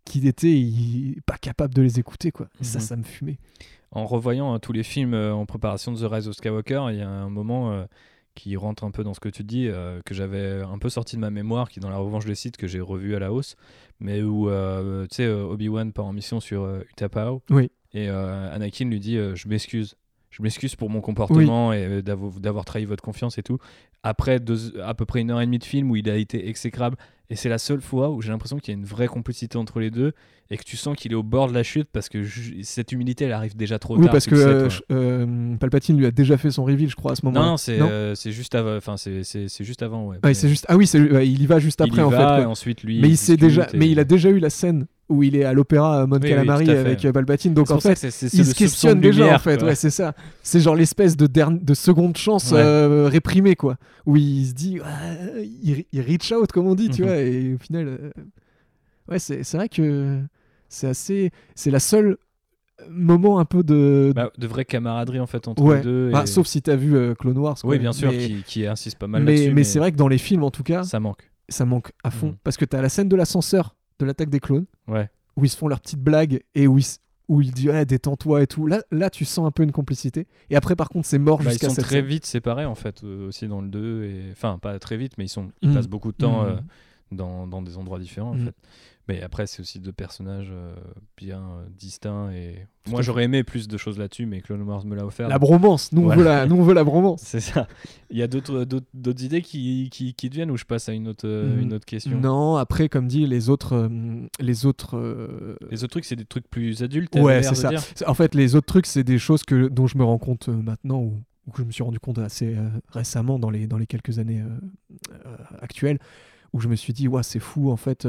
qu'il était il- pas capable de les écouter, quoi. Ça, Mhm. ça me fumait. En revoyant euh, tous les films euh, en préparation de The Rise of Skywalker, il y a un moment euh, qui rentre un peu dans ce que tu dis, euh, que j'avais un peu sorti de ma mémoire, qui est dans la revanche des sites que j'ai revu à la hausse, mais où euh, tu sais euh, Obi-Wan part en mission sur Utapau Oui. et Anakin lui dit je m'excuse. Je m'excuse pour mon comportement et euh, d'avo- d'avoir trahi votre confiance et tout. Après deux- à peu près une heure et demie de film où il a été exécrable, et c'est la seule fois où j'ai l'impression qu'il y a une vraie complicité entre les deux et que tu sens qu'il est au bord de la chute parce que cette humilité elle arrive déjà trop Oui, tard. parce tu que sais, euh, euh, Palpatine lui a déjà fait son reveal, je crois, à ce moment-là. Non, c'est euh, juste avant. Enfin, c'est- juste avant, ouais. Juste. Ah oui, ouais, il y va juste Il après, y en va, fait. ensuite lui. mais il il sait déjà, mais il a déjà eu la scène où il est à l'opéra Mon Oui, Calamari avec euh, Palpatine. Donc en fait, il se questionne déjà lumière, en fait. quoi. Ouais, c'est ça. C'est genre l'espèce de, de seconde chance Ouais. euh, réprimée quoi, où il se dit, il, il reach out comme on dit, tu Mhm. vois, et au final, euh, ouais, c'est vrai que c'est assez, c'est la seule moment un peu de, Bah, de vraie camaraderie en fait entre ouais. les deux. Bah, sauf si t'as vu Clone Wars. quoi. Oui, bien sûr, Mais, qui, qui insiste pas mal mais, là-dessus. mais c'est vrai que dans les films en tout cas, ça manque. ça manque à fond Mhm. parce que t'as la scène de l'ascenseur de l'attaque des clones Ouais. où ils se font leurs petites blagues et où, ils où il dit ouais, détends-toi et tout. Là, là, tu sens un peu une complicité. Et après, par contre, c'est mort Bah, ils jusqu'à sont cette très scène. vite séparés en fait euh, aussi dans le 2 et enfin pas très vite mais ils sont ils Mm. passent beaucoup de temps Mm. euh, dans, dans des endroits différents en Mm. fait. Mais après c'est aussi deux personnages euh, bien euh, distincts et moi j'aurais aimé plus de choses là-dessus mais Clone Wars me l'a offert. La bromance. Nous, on veut la, nous, on veut la bromance. C'est ça. Il y a d'autres d'autres- d'autres idées qui, qui, qui te viennent ou je passe à une autre, euh, Mm. une autre question? Non, après, comme dit, les autres. euh, les autres. euh, Les autres trucs, c'est des trucs plus adultes. Ouais, c'est ça. dire? En fait, les autres trucs, c'est des choses que, dont je me rends compte euh, maintenant ou, ou que je me suis rendu compte assez euh, récemment dans les, dans les quelques années euh, euh, actuelles où je me suis dit, ouais, c'est fou en fait.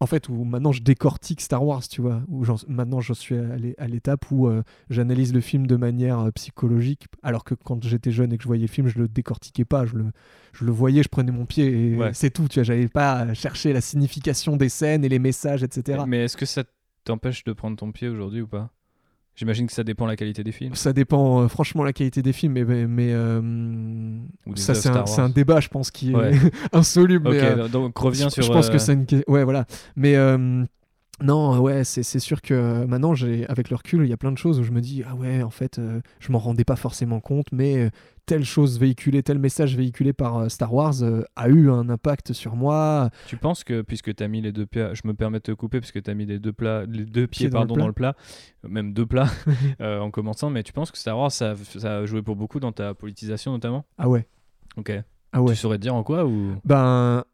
Euh, en fait, où maintenant je décortique Star Wars, tu vois. Où maintenant je suis à l'é- à l'étape où euh, j'analyse le film de manière euh, psychologique, alors que quand j'étais jeune et que je voyais le film, je le décortiquais pas, je le, je le voyais, je prenais mon pied et Ouais. c'est tout, tu vois. J'avais pas à chercher la signification des scènes et les messages, etc. Mais est-ce que ça t'empêche de prendre ton pied aujourd'hui ou pas? J'imagine que ça dépend de la qualité des films. Ça dépend euh, franchement la qualité des films, mais, mais, mais, euh, ça c'est un, débat, je pense, qui est Ouais. insoluble. Ok, mais, euh, donc reviens je, sur. je pense que c'est une ouais voilà. Mais non, ouais, c'est sûr que euh, maintenant, j'ai avec le recul, il y a plein de choses où je me dis ah ouais, en fait, euh, je m'en rendais pas forcément compte, mais euh, telle chose véhiculée, tel message véhiculé par euh, Star Wars a eu un impact sur moi. Tu penses que puisque tu as mis les deux pieds, je me permets de te couper puisque tu as mis les deux, plats, les deux pieds, dans le pardon, plat. dans le plat, même deux plats en commençant, mais tu penses que Star Wars ça, ça a joué pour beaucoup dans ta politisation notamment? Ah ouais, Ok. ah ouais. Tu saurais te dire en quoi ou? Ben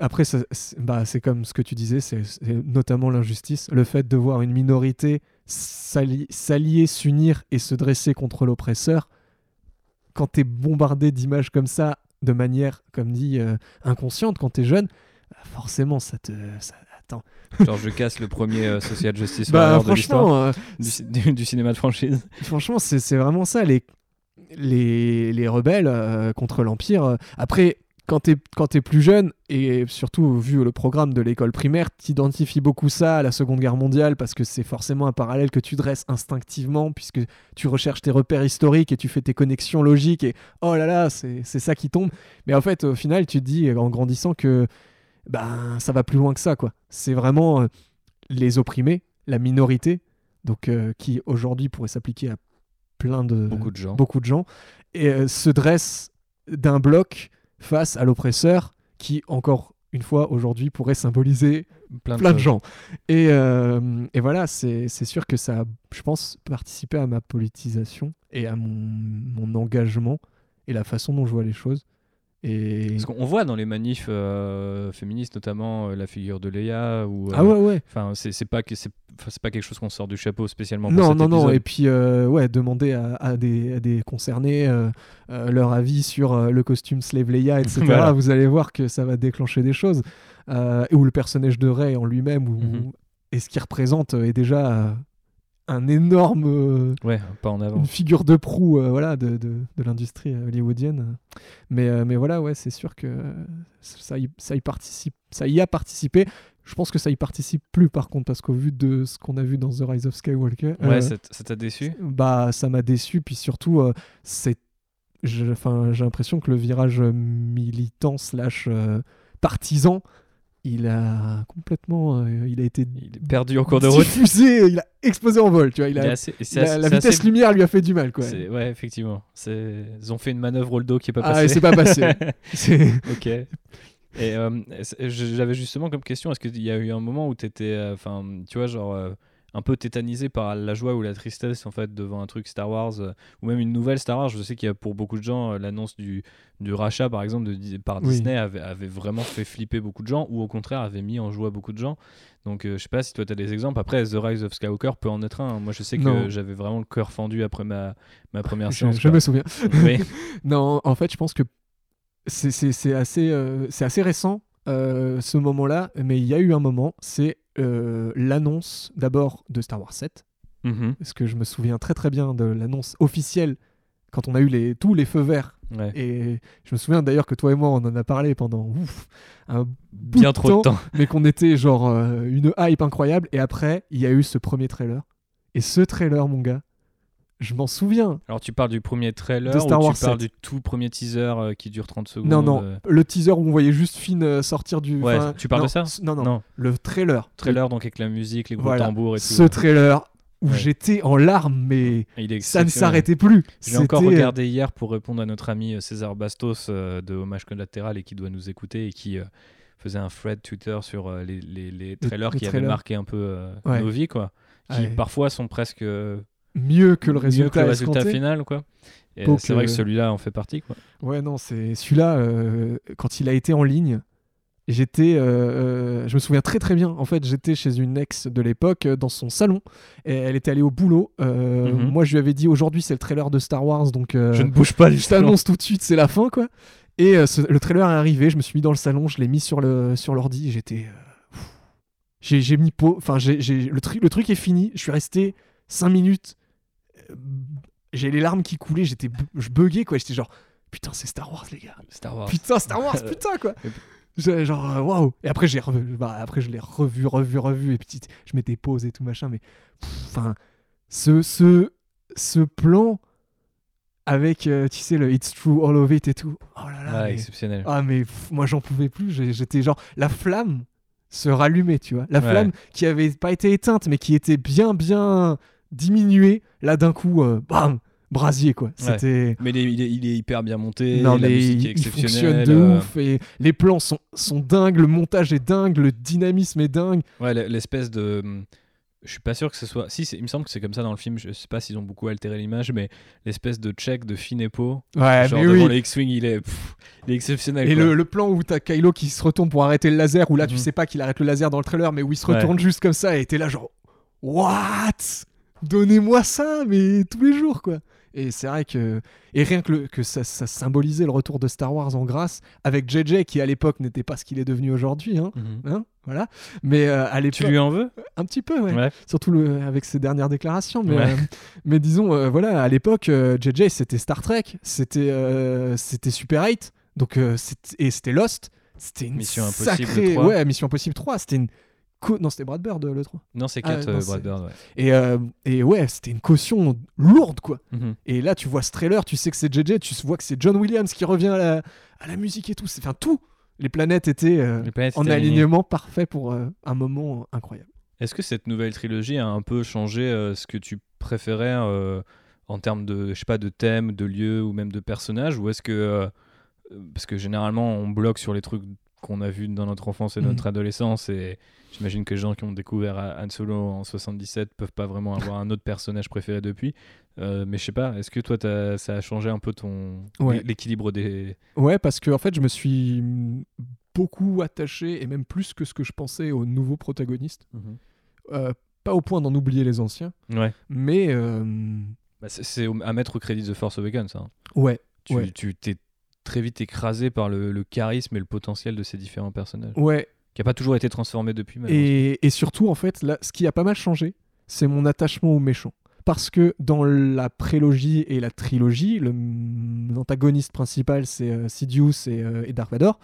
après, c'est bah, c'est comme ce que tu disais, c'est notamment l'injustice, le fait de voir une minorité s'alli- s'allier, s'unir et se dresser contre l'oppresseur. Quand t'es bombardé d'images comme ça, de manière, comme dit, euh, inconsciente, quand t'es jeune, bah, forcément, ça te. ça- attends. genre je casse le premier euh, social justice Bah, de euh, du, ci- du- du cinéma de franchise. franchement, c'est vraiment ça, les, les, les rebelles euh, contre l'Empire. Après, quand t'es quand t'es plus jeune, et surtout vu le programme de l'école primaire, t'identifies beaucoup ça à la Seconde Guerre mondiale, parce que c'est forcément un parallèle que tu dresses instinctivement, puisque tu recherches tes repères historiques et tu fais tes connexions logiques, et oh là là, c'est c'est ça qui tombe. Mais en fait, au final, tu te dis, en grandissant, que ben, ça va plus loin que ça, quoi. C'est vraiment euh, les opprimés, la minorité, donc euh, qui aujourd'hui pourrait s'appliquer à plein de Beaucoup de gens. beaucoup de gens, et euh, se dresse d'un bloc face à l'oppresseur qui, encore une fois, aujourd'hui pourrait symboliser Plein de, plein de choses. gens. Et, euh, et voilà, c'est c'est sûr que ça a, je pense, participé à ma politisation et à mon, mon engagement et la façon dont je vois les choses. Et... Parce qu'on voit dans les manifs euh, féministes notamment euh, la figure de Leia ou ah ouais ouais. Enfin c'est pas que c'est pas quelque chose qu'on sort du chapeau spécialement. pour Non, cet non, non. Et puis, euh, ouais, demander à, à des, à des concernés euh, euh, leur avis sur euh, le costume Slave Leia, etc. Voilà. Vous allez voir que ça va déclencher des choses. Euh, ou le personnage de Rey en lui-même, ou, Mhm. et ce qu'il représente euh, est déjà euh, un énorme. euh, Ouais, pas en avant. une figure de proue euh, voilà, de, de, de l'industrie euh, hollywoodienne. Mais, euh, mais voilà, ouais, c'est sûr que ça y, ça, y participe, ça y a participé. Je pense que ça y participe plus par contre, parce qu'au vu de ce qu'on a vu dans The Rise of Skywalker, Ouais, euh, ça t'a déçu? bah, ça m'a déçu. Puis surtout, c'est, j'ai l'impression que le virage militant slash partisan, il a complètement, euh, il a été Il est perdu en cours de route. diffusé, il a explosé en vol. Tu vois, il a, assez- la, assez- la c'est vitesse assez- lumière lui a fait du mal, quoi. Ouais, effectivement. Ils ont fait une manœuvre au dos qui est pas Ah, passée. c'est pas passé. Ok. Et euh, j'avais justement comme question, est-ce qu'il y a eu un moment où tu étais, enfin, tu vois, genre euh, un peu tétanisé par la joie ou la tristesse en fait devant un truc Star Wars euh, ou même une nouvelle Star Wars Je sais qu'il y a pour beaucoup de gens euh, l'annonce du, du rachat par exemple de, par Oui. Disney avait, avait vraiment fait flipper beaucoup de gens ou au contraire avait mis en joie beaucoup de gens. Donc euh, je sais pas si toi tu as des exemples. Après The Rise of Skywalker peut en être un. Moi je sais que Non. j'avais vraiment le cœur fendu après ma, ma première séance. je me souviens. Oui. Non, en fait, je pense que c'est c'est- c'est assez, c'est assez récent euh, ce moment-là, mais il y a eu un moment, c'est euh, l'annonce d'abord de Star Wars 7, Mhm. parce que je me souviens très très bien de l'annonce officielle quand on a eu les, tous les feux verts. Ouais. Et je me souviens d'ailleurs que toi et moi, on en a parlé pendant ouf, un Bien trop de temps. mais qu'on était genre euh, une hype incroyable. Et après, il y a eu ce premier trailer. Et ce trailer, mon gars, je m'en souviens. Alors tu parles du premier trailer De Star ou Wars tu parles 7. du tout premier teaser euh, qui dure 30 secondes Non, non, euh, le teaser où on voyait juste Finn euh, sortir du. Ouais, enfin, tu parles non, de ça non, non, Non, le trailer. trailer donc avec la musique, les gros Voilà. tambours et tout. Ce trailer où Ouais. j'étais en larmes, mais Il est ça ne exceptionnel. s'arrêtait plus. J'ai encore C'était- regardé hier pour répondre à notre ami euh, César Bastos euh, de Hommage Collatéral et qui doit nous écouter et qui euh, faisait un thread Twitter sur euh, les, les, les trailers les qui avaient trailers. marqué un peu euh, Ouais. nos vies, quoi. Qui Ouais. parfois sont presque euh, mieux que le mieux résultat, que le résultat final, quoi. C'est vrai que celui-là en fait partie, quoi. Ouais, non, c'est celui-là, euh, quand il a été en ligne, j'étais. euh, euh, je me souviens très très bien. En fait, j'étais chez une ex de l'époque dans son salon. Et elle était allée au boulot. Euh, Mhm. Moi, je lui avais dit aujourd'hui, c'est le trailer de Star Wars. Donc, Je ne bouge pas, je t'annonce tout de suite, c'est la fin, quoi. Et ce- le trailer est arrivé. Je me suis mis dans le salon, je l'ai mis sur le sur l'ordi. J'étais. j'ai mis. Enfin, le, truc le truc est fini. Je suis resté 5 minutes. J'ai les larmes qui coulaient. J'étais, je buguais, quoi. J'étais genre, putain, c'est Star Wars, les gars. Star Wars. Putain, Star Wars, putain, quoi. Genre, euh, waouh. Et après, j'ai revu, bah, après, je l'ai revu, revu, revu. Et puis, je m'étais posé et tout machin. Mais, enfin, ce, ce, ce plan avec, euh, tu sais, le It's True, All of It et tout. Oh là là. Mais- exceptionnel. ah, mais pff, moi, j'en pouvais plus. J'étais genre, la flamme se rallumait, tu vois. La Ouais. flamme qui avait pas été éteinte, mais qui était bien, bien diminuée. Là, d'un coup, euh, bam, brasier, quoi. C'était. Mais il est, il est- il est hyper bien monté, Non, la mais musique il, est il fonctionne de euh, ouf et les plans sont, sont dingues, le montage est dingue, le dynamisme est dingue. Ouais, l'espèce de. hum, Je suis pas sûr que ce soit. Si, il me semble que c'est comme ça dans le film. Je sais pas s'ils ont beaucoup altéré l'image, mais l'espèce de check de Finepo. Ouais, genre mais devant oui. le X-Wing, il est, pff, il est exceptionnel. Et le, le plan où t'as Kylo qui se retourne pour arrêter le laser, où là tu Mhm. sais pas qu'il arrête le laser dans le trailer, mais où il se Ouais. retourne juste comme ça et t'es là genre What? Donnez-moi ça, mais tous les jours quoi. Et c'est vrai que. Et rien que, le- que ça, ça symbolisait le retour de Star Wars en grâce, avec JJ qui à l'époque n'était pas ce qu'il est devenu aujourd'hui, hein, Mhm. hein, voilà. Mais euh, à l'époque. Tu lui en veux? Un petit peu, ouais. Ouais. surtout le, avec ses dernières déclarations. Mais, Ouais. euh, mais disons, euh, voilà, à l'époque, JJ, c'était Star Trek, c'était c'était Super 8, donc, c'était- et c'était Lost. C'était une Mission Impossible sacrée... 3. Ouais, Mission Impossible 3, c'était une... co- Non, c'était Brad Bird, le 3. Non, c'est Ah, 4 non, euh, Brad Bird, ouais. Et, euh, et ouais, c'était une caution lourde, quoi. Mhm. Et là, tu vois ce trailer, tu sais que c'est JJ, tu vois que c'est John Williams qui revient à la, à la musique et tout. C'est- Enfin, tout. Les planètes étaient euh, Les planètes en étaient alignées. alignement parfait pour un moment incroyable. Est-ce que cette nouvelle trilogie a un peu changé ce que tu préférais en termes de, je sais pas, de thème, de lieu ou même de personnage Ou est-ce que. euh, parce que généralement, on bloque sur les trucs qu'on a vu dans notre enfance et Mhm. notre adolescence. Et j'imagine que les gens qui ont découvert Han Solo en 77 peuvent pas vraiment avoir un autre personnage préféré depuis. Euh, mais je sais pas, est-ce que toi, ça a changé un peu ton Ouais. l'équilibre des. Ouais, parce que en fait, je me suis beaucoup attaché, et même plus que ce que je pensais aux nouveaux protagonistes. Euh, pas au point d'en oublier les anciens, Ouais. mais euh, Bah, c'est- à mettre au crédit de Force Awakens. ça, hein. ouais, Tu, Ouais. tu t'es très vite écrasé par le, le charisme et le potentiel de ces différents personnages, ouais. qui a pas toujours été transformé depuis. Et, et surtout, en fait, là, ce qui a pas mal changé, c'est mon attachement aux méchants. Parce que dans la prélogie et la trilogie, l'antagoniste principal, c'est euh, Sidious et, euh, et Dark Vador.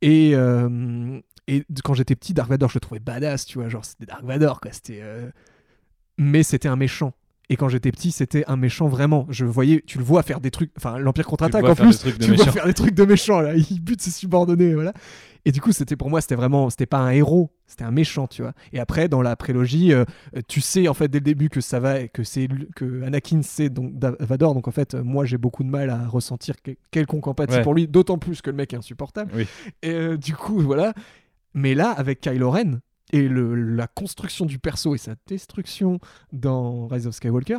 Et, euh, et quand j'étais petit, Dark Vador, je le trouvais badass, tu vois, genre c'était Dark Vador, quoi. C'était, euh, Mais c'était un méchant. Et quand j'étais petit, c'était un méchant vraiment. Je voyais, tu le vois faire des trucs. Enfin, l'Empire contre-attaque en plus. Tu le vois faire des trucs de méchant là. Il bute ses subordonnés, voilà. Et du coup, c'était pour moi, c'était vraiment, c'était pas un héros, c'était un méchant, tu vois. Et après, dans la prélogie, euh, tu sais en fait dès le début que ça va, que c'est que Anakin c'est donc Vador. Donc en fait, euh, moi j'ai beaucoup de mal à ressentir que- quelconque empathie Ouais. pour lui, d'autant plus que le mec est insupportable. Oui. Et euh, du coup, voilà. Mais là, avec Kylo Ren et le- la construction du perso et sa destruction dans Rise of Skywalker,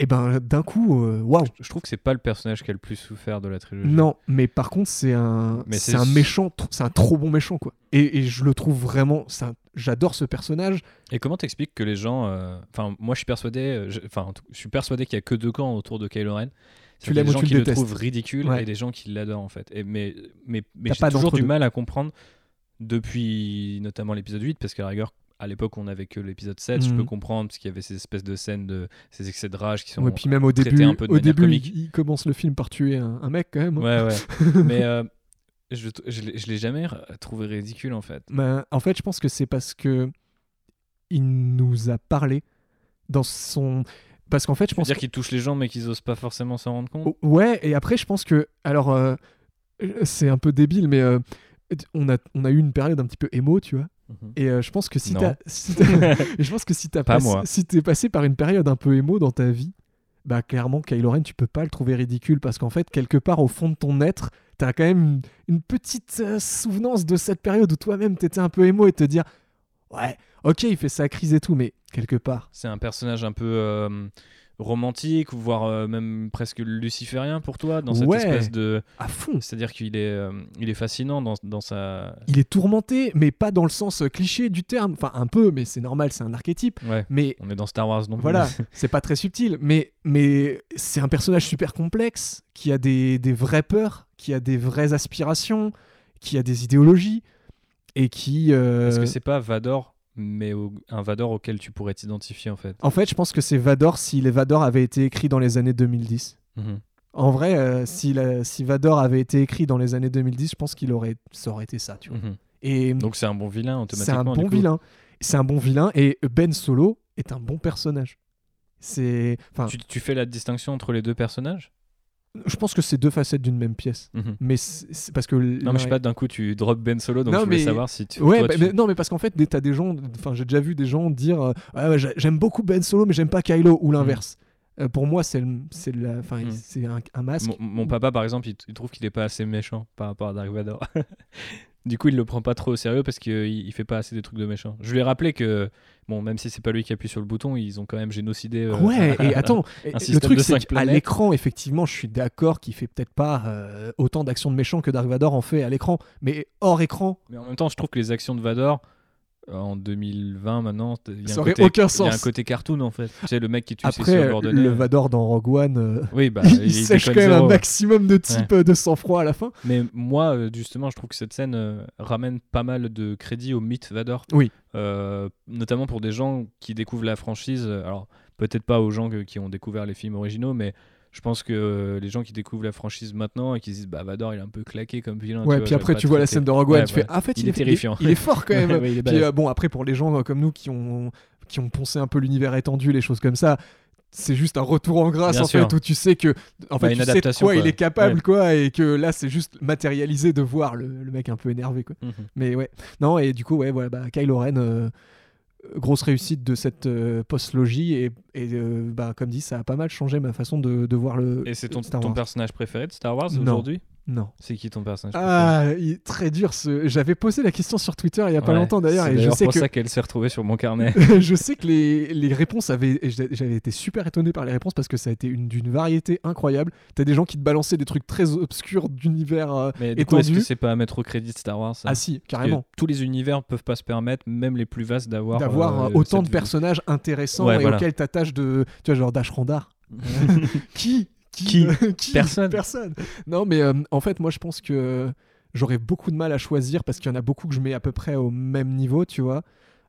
et ben d'un coup, euh, waouh. Je trouve que c'est pas le personnage qui a le plus souffert de la trilogie. Non, mais par contre, c'est un, c'est un méchant, c'est un trop bon méchant, quoi. Et, et je le trouve vraiment, j'adore ce personnage. Et comment t'expliques que les gens, euh, enfin moi je suis persuadé, euh, je- enfin je suis persuadé qu'il y a que deux camps autour de Kylo Ren. Tu l'aimes gens tu qui le trouvent ridicule Ouais. et des gens qui l'adorent en fait. Et mais mais mais j'ai toujours du mal à comprendre depuis notamment l'épisode 8 parce qu'à la rigueur à l'époque on avait que l'épisode 7, je Mhm. peux comprendre parce qu'il y avait ces espèces de scènes de ces excès de rage qui sont Ouais, puis même au début, un peu de au début, il, il commence le film par tuer un, un mec quand même. hein. Ouais ouais. mais euh, je je l'ai- je l'ai jamais trouvé ridicule en fait. Ben, en fait, je pense que c'est parce que il nous a parlé dans son. Parce qu'en fait, je pense. C'est-à-dire qu'ils touchent les gens mais qu'ils osent pas forcément s'en rendre compte. Oh, Ouais, et après, je pense que. Alors, euh, c'est un peu débile, mais euh, on, a, on a eu une période un petit peu émo, tu vois. Et euh, je pense que si t'as. si t'as- je pense que si t'as Pas passé- si t'es passé par une période un peu émo dans ta vie, bah clairement, Kylo Ren, tu peux pas le trouver ridicule parce qu'en fait, quelque part au fond de ton être, t'as quand même une, une petite euh, souvenance de cette période où toi-même t'étais un peu émo et te dire Ouais, ok, il fait sa crise et tout, mais quelque part. C'est un personnage un peu euh, romantique, voire euh, même presque luciférien pour toi, dans cette Ouais. espèce de. À fond. C'est-à-dire qu'il est, euh, il est fascinant dans, dans sa. Il est tourmenté, mais pas dans le sens euh, cliché du terme. Enfin, un peu, mais c'est normal, c'est un archétype. Ouais. Mais On est dans Star Wars, donc Voilà, c'est pas très subtil, mais, mais c'est un personnage super complexe, qui a des, des vraies peurs, qui a des vraies aspirations, qui a des idéologies, et qui... euh, Est-ce que c'est pas Vador, mais au- un Vador auquel tu pourrais t'identifier en fait En fait, je pense que c'est Vador si les Vador avaient été écrits dans les années 2010. Mhm. En vrai, euh, si, la- si Vador avait été écrit dans les années 2010, je pense qu'il aurait, ça aurait été ça, tu vois. Mhm. Et Donc c'est un bon vilain c'est automatiquement. un du bon vilain. C'est un bon vilain, et Ben Solo est un bon personnage. C'est... Enfin, Tu, tu fais la distinction entre les deux personnages? Je pense que c'est deux facettes d'une même pièce. Mhm. Mais c'est parce que Non, mais je sais pas, d'un coup tu drop Ben Solo, donc Non, je voulais mais- savoir si tu. Ouais, toi, bah, tu- mais- non, mais parce qu'en fait, t'as des gens, enfin, j'ai déjà vu des gens dire euh, Ah j'aime beaucoup Ben Solo, mais j'aime pas Kylo, ou l'inverse. Euh, pour moi, c'est le- c'est un, un masque. Mon, mon papa, par exemple, il, il trouve qu'il est pas assez méchant par rapport à Dark Vador. du coup, il le prend pas trop au sérieux parce qu'il il fait pas assez des trucs de méchant. Je lui ai rappelé que, bon, même si c'est pas lui qui appuie sur le bouton, ils ont quand même génocidé. euh, Ouais, et attends, le truc c'est qu'à l'écran, effectivement, je suis d'accord qu'il fait peut-être pas euh, autant d'actions de méchants que Dark Vador en fait à l'écran, mais hors écran, Mais en même temps, je trouve que les actions de Vador. Euh, En 2020 maintenant, il y a Ça un aurait côté- aucun Il y a un côté cartoon en fait. Tu sais, le mec qui tue ses après subordonnés. le Vador dans Rogue One, euh, Oui, bah, il, il, sèche quand même zéro. un maximum de type euh, de sang-froid à la fin. Mais moi, euh, justement, je trouve que cette scène euh, ramène pas mal de crédit au mythe Vador. Oui. Euh, notamment pour des gens qui découvrent la franchise. euh, Alors, peut-être pas aux gens que- qui ont découvert les films originaux, mais je pense que euh, les gens qui découvrent la franchise maintenant et qui se disent, bah, Vador, il est un peu claqué comme vilain. Ouais, tu puis vois, après tu vois la scène de Rogue One, Ouais, tu fais ah, en fait Il il, est terrifiant. Il, est fort quand même. Ouais, Puis euh, bon après pour les gens euh, comme nous qui ont qui ont poncé un peu l'univers étendu, les choses comme ça, c'est juste un retour en grâce Bien en sûr. fait où tu sais que en Bah, fait une tu sais de quoi, quoi. il est capable Ouais. quoi et que là c'est juste matérialisé de voir le, le mec un peu énervé quoi. Mhm. Mais ouais non et du coup ouais voilà bah, Kylo Ren euh, grosse réussite de cette euh, post-logie et, et, euh, bah, comme dit ça a pas mal changé ma façon de, de voir le Et c'est ton, Star ton Wars. personnage préféré de Star Wars aujourd'hui? Non. C'est qui ton personnage Ah, il est très dur. Ce... J'avais posé la question sur Twitter il y a pas longtemps d'ailleurs. Et je sais pour que... ça qu'elle s'est retrouvée sur mon carnet. je sais que les, les réponses avaient. J'avais été super étonné par les réponses parce que ça a été d'une variété incroyable. T'as des gens qui te balançaient des trucs très obscurs d'univers euh, Mais du coup, est-ce que c'est pas à mettre au crédit de Star Wars Ah si, carrément. Tous les univers peuvent pas se permettre, même les plus vastes, d'avoir. D'avoir euh, autant de personnages intéressants et auxquels t'attaches de. Tu vois, genre Dash Randar. qui? Qui, Personne. Personne. Non, mais euh, en fait, moi, je pense que j'aurais beaucoup de mal à choisir parce qu'il y en a beaucoup que je mets à peu près au même niveau, tu vois.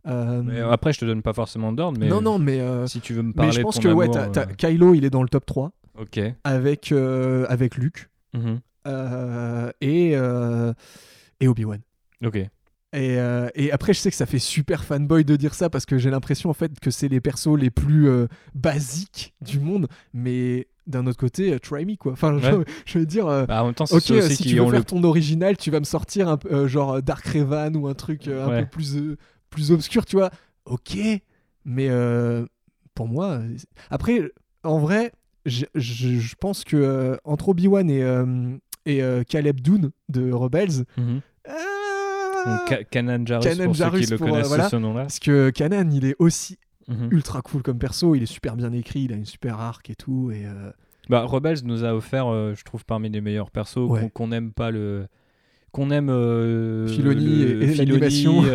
Euh, mais après, je te donne pas forcement d'ordre, mais non, non, mais euh, si tu veux me parler, mais je pense que ouais, Kylo, il est dans le top 3. Ok. Avec avec Luke mhm. et et Obi Wan. Ok. Et, et, après, je sais que ça fait super fanboy de dire ça parce que j'ai l'impression en fait que c'est les persos les plus basiques du monde. Mais d'un autre côté, euh, try me quoi. Enfin, je, veux dire, euh, bah, en même temps, ok, si tu veux faire ton original, tu vas me sortir un euh, genre Dark Revan ou un truc un peu plus plus obscur, tu vois. Ok, mais pour moi, après, en vrai, je, pense que entre Obi Wan et et Caleb Dune de Rebels. Mm Kanan Jarrus, pour ceux qui le connaissent voilà, ce nom-là. Parce que Kanan, il est aussi Mhm. ultra cool comme perso. Il est super bien écrit, il a une super arc et tout. Et euh, bah, Rebels nous a offert, euh, je trouve, parmi les meilleurs persos qu'on n'aime pas le qu'on aime euh, Filoni et, l'animation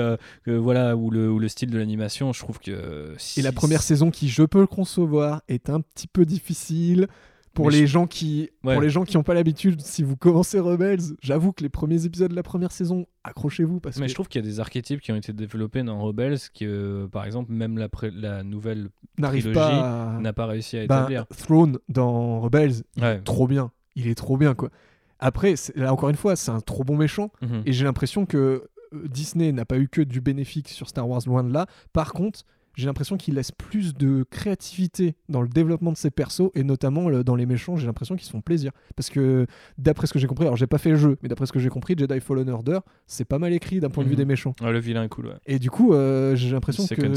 voilà ou le, ou le style de l'animation je trouve que et la première saison qui je peux le concevoir est un petit peu difficile pour les, gens qui, pour les gens qui n'ont pas l'habitude, si vous commencez Rebels, j'avoue que les premiers épisodes de la première saison, accrochez-vous. Parce Mais je trouve qu'il y a des archétypes qui ont été développés dans Rebels qui, euh, par exemple, même la, la nouvelle trilogie n'a pas réussi à bah, établir. Throne dans Rebels, trop bien. Il est trop bien, quoi. Après, là encore une fois, c'est un trop bon méchant. Mhm. Et j'ai l'impression que euh, Disney n'a pas eu que du bénéfice sur Star Wars, loin de là. Par contre, j'ai l'impression qu'il laisse plus de créativité dans le développement de ses persos et notamment dans les méchants j'ai l'impression qu'ils se font plaisir parce que d'après ce que j'ai compris alors j'ai pas fait le jeu mais d'après ce que j'ai compris Jedi Fallen Order c'est pas mal écrit d'un point de vue mhm. des méchants le vilain est cool ouais. et du coup euh, j'ai l'impression que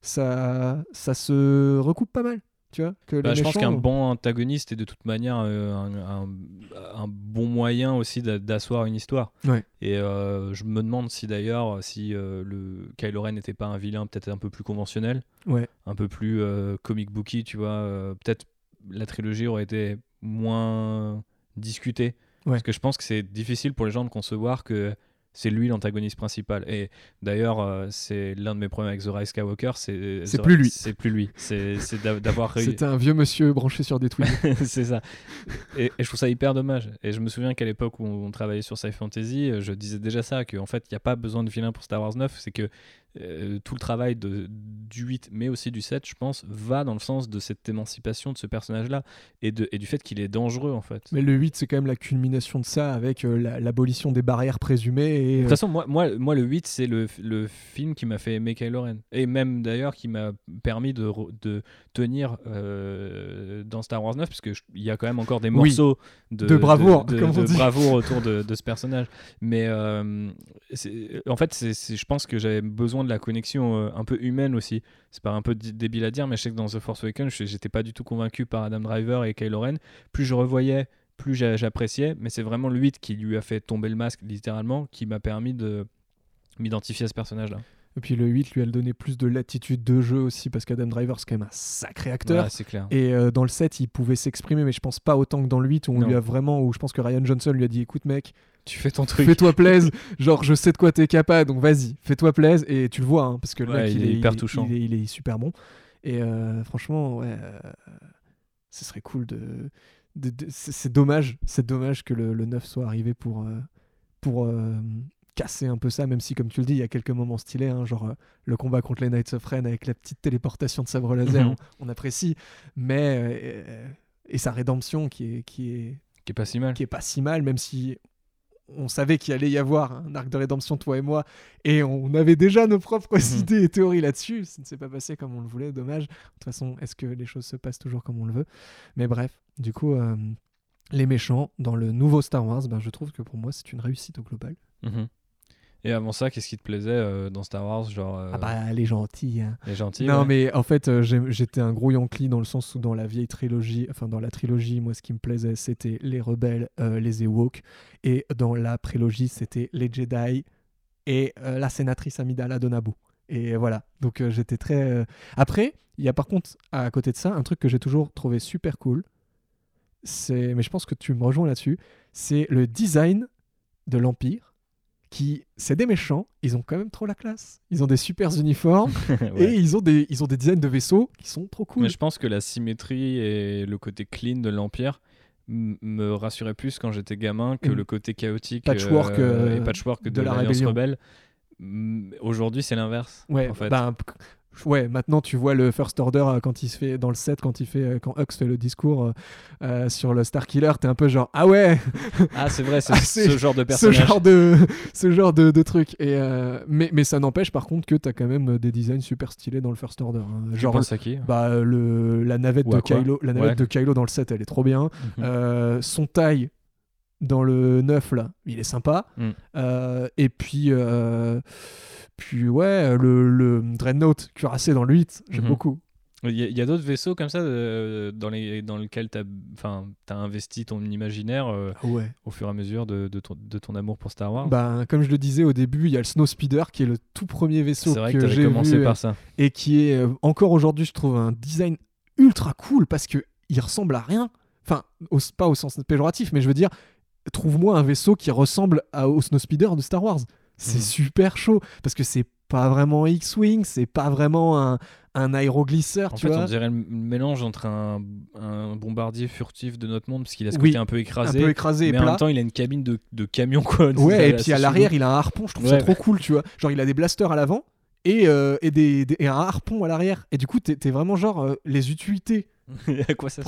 ça ça se recoupe pas mal que bah, Je pense qu'un bon antagoniste est de toute manière euh, un, bon moyen aussi d'asseoir une histoire. Et euh, je me demande si d'ailleurs, si euh, le Kylo Ren n'était pas un vilain peut-être un peu plus conventionnel, un peu plus comic booky, tu vois. peut-être la trilogie aurait été moins discutée. Parce que je pense que c'est difficile pour les gens de concevoir que c'est lui l'antagoniste principal. Et d'ailleurs, euh, c'est l'un de mes problèmes avec The Rise Skywalker, c'est c'est plus lui. C'est plus lui. C'est d'avoir réussi. C'était un vieux monsieur branché sur des tweets. c'est ça. Et, je trouve ça hyper dommage. Et je me souviens qu'à l'époque où on, travaillait sur Sci Fantasy, je disais déjà ça, qu'en fait, il n'y a pas besoin de vilain pour Star Wars 9. C'est que euh, tout le travail de, du 8 mais aussi du 7 je pense va dans le sens de cette émancipation de ce personnage là et, de, et du fait qu'il est dangereux en fait. Mais le 8 c'est quand même la culmination de ça avec euh, l'abolition des barrières présumées et, de toute façon moi, moi, moi le 8 c'est le, le, film qui m'a fait aimer Kylo Ren. Et même d'ailleurs qui m'a permis de, de tenir euh, dans Star Wars 9 parce qu'il y a quand même encore des morceaux de, de, bravoure, de, bravoure autour de, ce personnage. Mais en fait c'est je pense que j'avais besoin de la connexion euh, un peu humaine aussi. C'est pas un peu débile à dire, mais je sais que dans The Force Awakens, j'étais pas du tout convaincu par Adam Driver et Kylo Ren. Plus je revoyais, plus j'appréciais, mais c'est vraiment le 8 qui lui a fait tomber le masque littéralement, qui m'a permis de m'identifier à ce personnage-là. Et puis le 8 lui a donné plus de latitude de jeu aussi parce qu'Adam Driver c'est quand même un sacré acteur. c'est clair. Et euh, dans le 7 il pouvait s'exprimer mais je pense pas autant que dans le 8 où on lui a vraiment où je pense que Ryan Johnson lui a dit écoute mec tu fais ton truc. Fais-toi plaise. Genre, je sais de quoi t'es capable, donc vas-y, fais-toi plaise. Et tu le vois, hein, parce que le mec, il, est, hyper touchant. Il est, super bon. Et euh, franchement, ouais, euh, ce serait cool de. c'est dommage, c'est dommage que le, 9 soit arrivé pour, euh, pour casser un peu ça, même si, comme tu le dis, il y a quelques moments stylés, hein, genre le combat contre les Knights of Ren avec la petite téléportation de sabre laser, mhm. on, apprécie. Mais. et sa rédemption qui est. Qui est qui est pas si mal. Qui est pas si mal, même si on savait qu'il allait y avoir un arc de rédemption, toi et moi, et on avait déjà nos propres mhm. idées et théories là-dessus. Ça ne s'est pas passé comme on le voulait, dommage. De toute façon, est-ce que les choses se passent toujours comme on le veut? Mais bref, du coup, euh, les méchants dans le nouveau Star Wars, ben, je trouve que pour moi, c'est une réussite au global. Mhm. Et avant ça, qu'est-ce qui te plaisait euh, dans Star Wars genre euh, Ah bah, elle est gentille. hein. les gentils Non, ouais. mais en fait, euh, j'étais un gros Yankee dans le sens où dans la vieille trilogie, enfin dans la trilogie, moi, ce qui me plaisait, c'était les rebelles, les Ewoks. Et dans la prélogie, c'était les Jedi et la sénatrice Amidala de Naboo. Et voilà. Donc j'étais très. Après, il y a par contre, à côté de ça, un truc que j'ai toujours trouvé super cool. C'est, mais je pense que tu me rejoins là-dessus. C'est le design de l'Empire. Qui, c'est des méchants, ils ont quand même trop la classe. Ils ont des super uniformes. Ouais. Et ils ont, des, ils ont des designs de vaisseaux qui sont trop cool. Mais je pense que la symétrie et le côté clean de l'Empire me rassuraient plus quand j'étais gamin que Mm. le côté chaotique Patchwork, euh, euh, et patchwork de, de la rébellion. rebelle. Aujourd'hui, c'est l'inverse. Ouais, en fait. bah, ouais, maintenant tu vois le First Order euh, quand il se fait dans le set, quand il fait, euh, quand Hux fait le discours euh, sur le Star Killer, t'es un peu genre ah ouais, ah, c'est vrai, c'est Ah, ce genre de ce personnage. genre de, ce genre de, de truc. Et euh, mais, mais ça n'empêche par contre que t'as quand même des designs super stylés dans le First Order. hein. Genre à qui? bah le la navette de Kylo, la navette Ouais. de Kylo dans le set, elle est trop bien. Mhm. Euh, son taille dans le 9 là, il est sympa. Mm. Et puis, puis ouais, le, le Dreadnought cuirassé dans le 8, j'aime Mhm. beaucoup. Il y a, d'autres vaisseaux comme ça euh, dans, les, dans lesquels tu as, as investi ton imaginaire euh, Ah ouais. au fur et à mesure de, de, ton, de ton amour pour Star Wars? Bah, comme je le disais au début, il y a le Snow Speeder qui est le tout premier vaisseau vrai que, j'ai commencé vu par ça. et qui est euh, encore aujourd'hui, je trouve, un design ultra cool parce que il ressemble à rien. Enfin, au- pas au sens péjoratif, mais je veux dire, trouve-moi un vaisseau qui ressemble à, au Snow Speeder de Star Wars. C'est Mhm. super chaud parce que c'est pas vraiment X-Wing, c'est pas vraiment un, un aéroglisseur, En tu fait, vois. on dirait le mélange entre un, un bombardier furtif de notre monde, parce qu'il a ce Oui, côté un peu un écrasé, peu écrasé et mais en même temps, il a une cabine de, de camion, quoi. Ouais, et puis à l'arrière, il a un harpon, je trouve Ouais, ça trop ouais. cool, tu vois. Genre, il a des blasters à l'avant et, euh, et, des, des- et un harpon à l'arrière. Et du coup, t'es vraiment genre euh, les utilités quoi ça.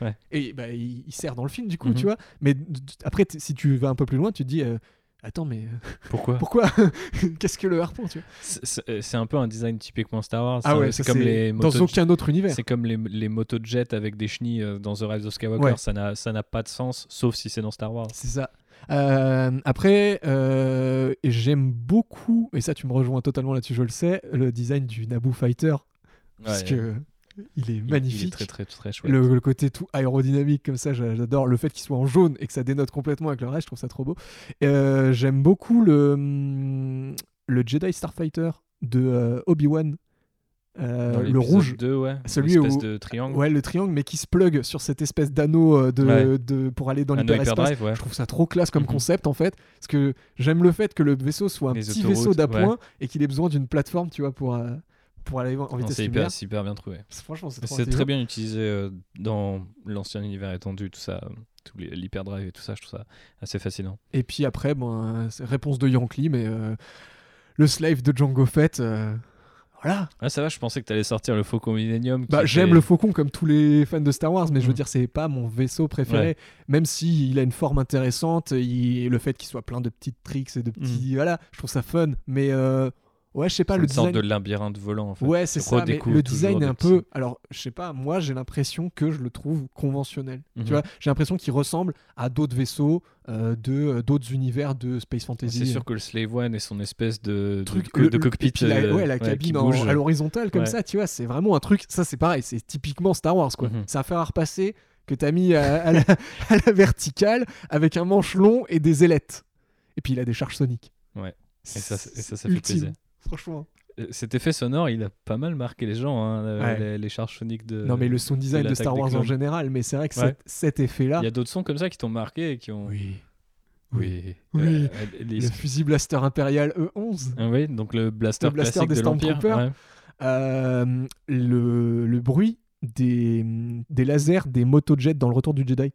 Ouais. Et bah, il, il sert dans le film, du coup, Mhm. tu vois. Mais après, si tu vas un peu plus loin, tu te dis. euh, Attends, mais euh, Pourquoi pourquoi Qu'est-ce que le harpon, tu vois C'est- C'est un peu un design typiquement Star Wars. Ah ouais, c'est comme les dans motos. aucun autre univers. C'est comme les, les motos de jet avec des chenilles euh, dans The Rise of Skywalker. Ouais. Ça n'a ça n'a pas de sens, sauf si c'est dans Star Wars. C'est ça. Euh, après, euh, j'aime beaucoup, et ça tu me rejoins totalement là-dessus, je le sais, le design du Naboo Fighter. Parce Ouais, que il est magnifique. Il est très très très chouette. le, le côté tout aérodynamique comme ça, j'a- j'adore. Le fait qu'il soit en jaune et que ça dénote complètement avec le reste, je trouve ça trop beau. Euh, J'aime beaucoup le, hum, le Jedi Starfighter de euh, Obi-Wan. Euh, le rouge. 2, ouais. Celui où- de triangle. Ouais, le triangle, mais qui se plug sur cette espèce d'anneau de, Ouais. de, pour aller dans l'hyperespace. ouais. Je trouve ça trop classe comme Mhm. concept en fait. Parce que j'aime le fait que le vaisseau soit un Les petit vaisseau d'appoint et qu'il ait besoin d'une plateforme, tu vois, pour, pour aller en vitesse C'est hyper, bien trouvé. Franchement, c'est très bien utilisé euh, dans l'ancien univers étendu, tout ça, euh, les- l'hyperdrive et tout ça, je trouve ça assez fascinant. Et puis après, bon, euh, réponse de Yankee, mais euh, le slave de Django Fett, euh, voilà. Ah, ça va, je pensais que t'allais sortir le Faucon Millennium. Bah, j'aime le faucon comme tous les fans de Star Wars, mais je veux Mm. dire, c'est pas mon vaisseau préféré. Ouais. Même si il a une forme intéressante, il- le fait qu'il soit plein de petites tricks et de petits, voilà, je trouve ça fun. Mais euh, ouais, je sais pas, le une sorte design. de labyrinthe volant, en fait. Ouais, c'est ça. Mais le design est un petits- peu. Alors, je sais pas, moi j'ai l'impression que je le trouve conventionnel. Mhm. Tu vois, j'ai l'impression qu'il ressemble à d'autres vaisseaux euh, de euh, d'autres univers de Space Fantasy. C'est sûr que le Slave One et son espèce de, truc de, le- de le- cockpit la, euh, ouais, la qui cabine en- à l'horizontale comme Ouais. ça tu vois c'est vraiment un truc ça c'est pareil c'est typiquement Star Wars quoi Mhm. c'est un fer à repasser que t'as mis à, à la, à la verticale avec un manche long et des ailettes et puis il a des charges soniques Ouais. Et ça, et ça, ça fait plaisir. Franchement Euh, Cet effet sonore, il a pas mal marqué les gens, hein, euh, Ouais. les, les charges soniques de. non mais le sound design de, Star Wars en général mais c'est vrai que Ouais. cet, cet effet là Il y a d'autres sons comme ça qui t'ont marqué et qui ont. oui Oui. Oui. Euh, les- le fusil blaster impérial E11 Ah oui, donc le blaster, Le blaster classique des de l'Empire. Stormtroopers. ouais. Euh, le, le bruit des, des lasers des motojets dans le retour du Jedi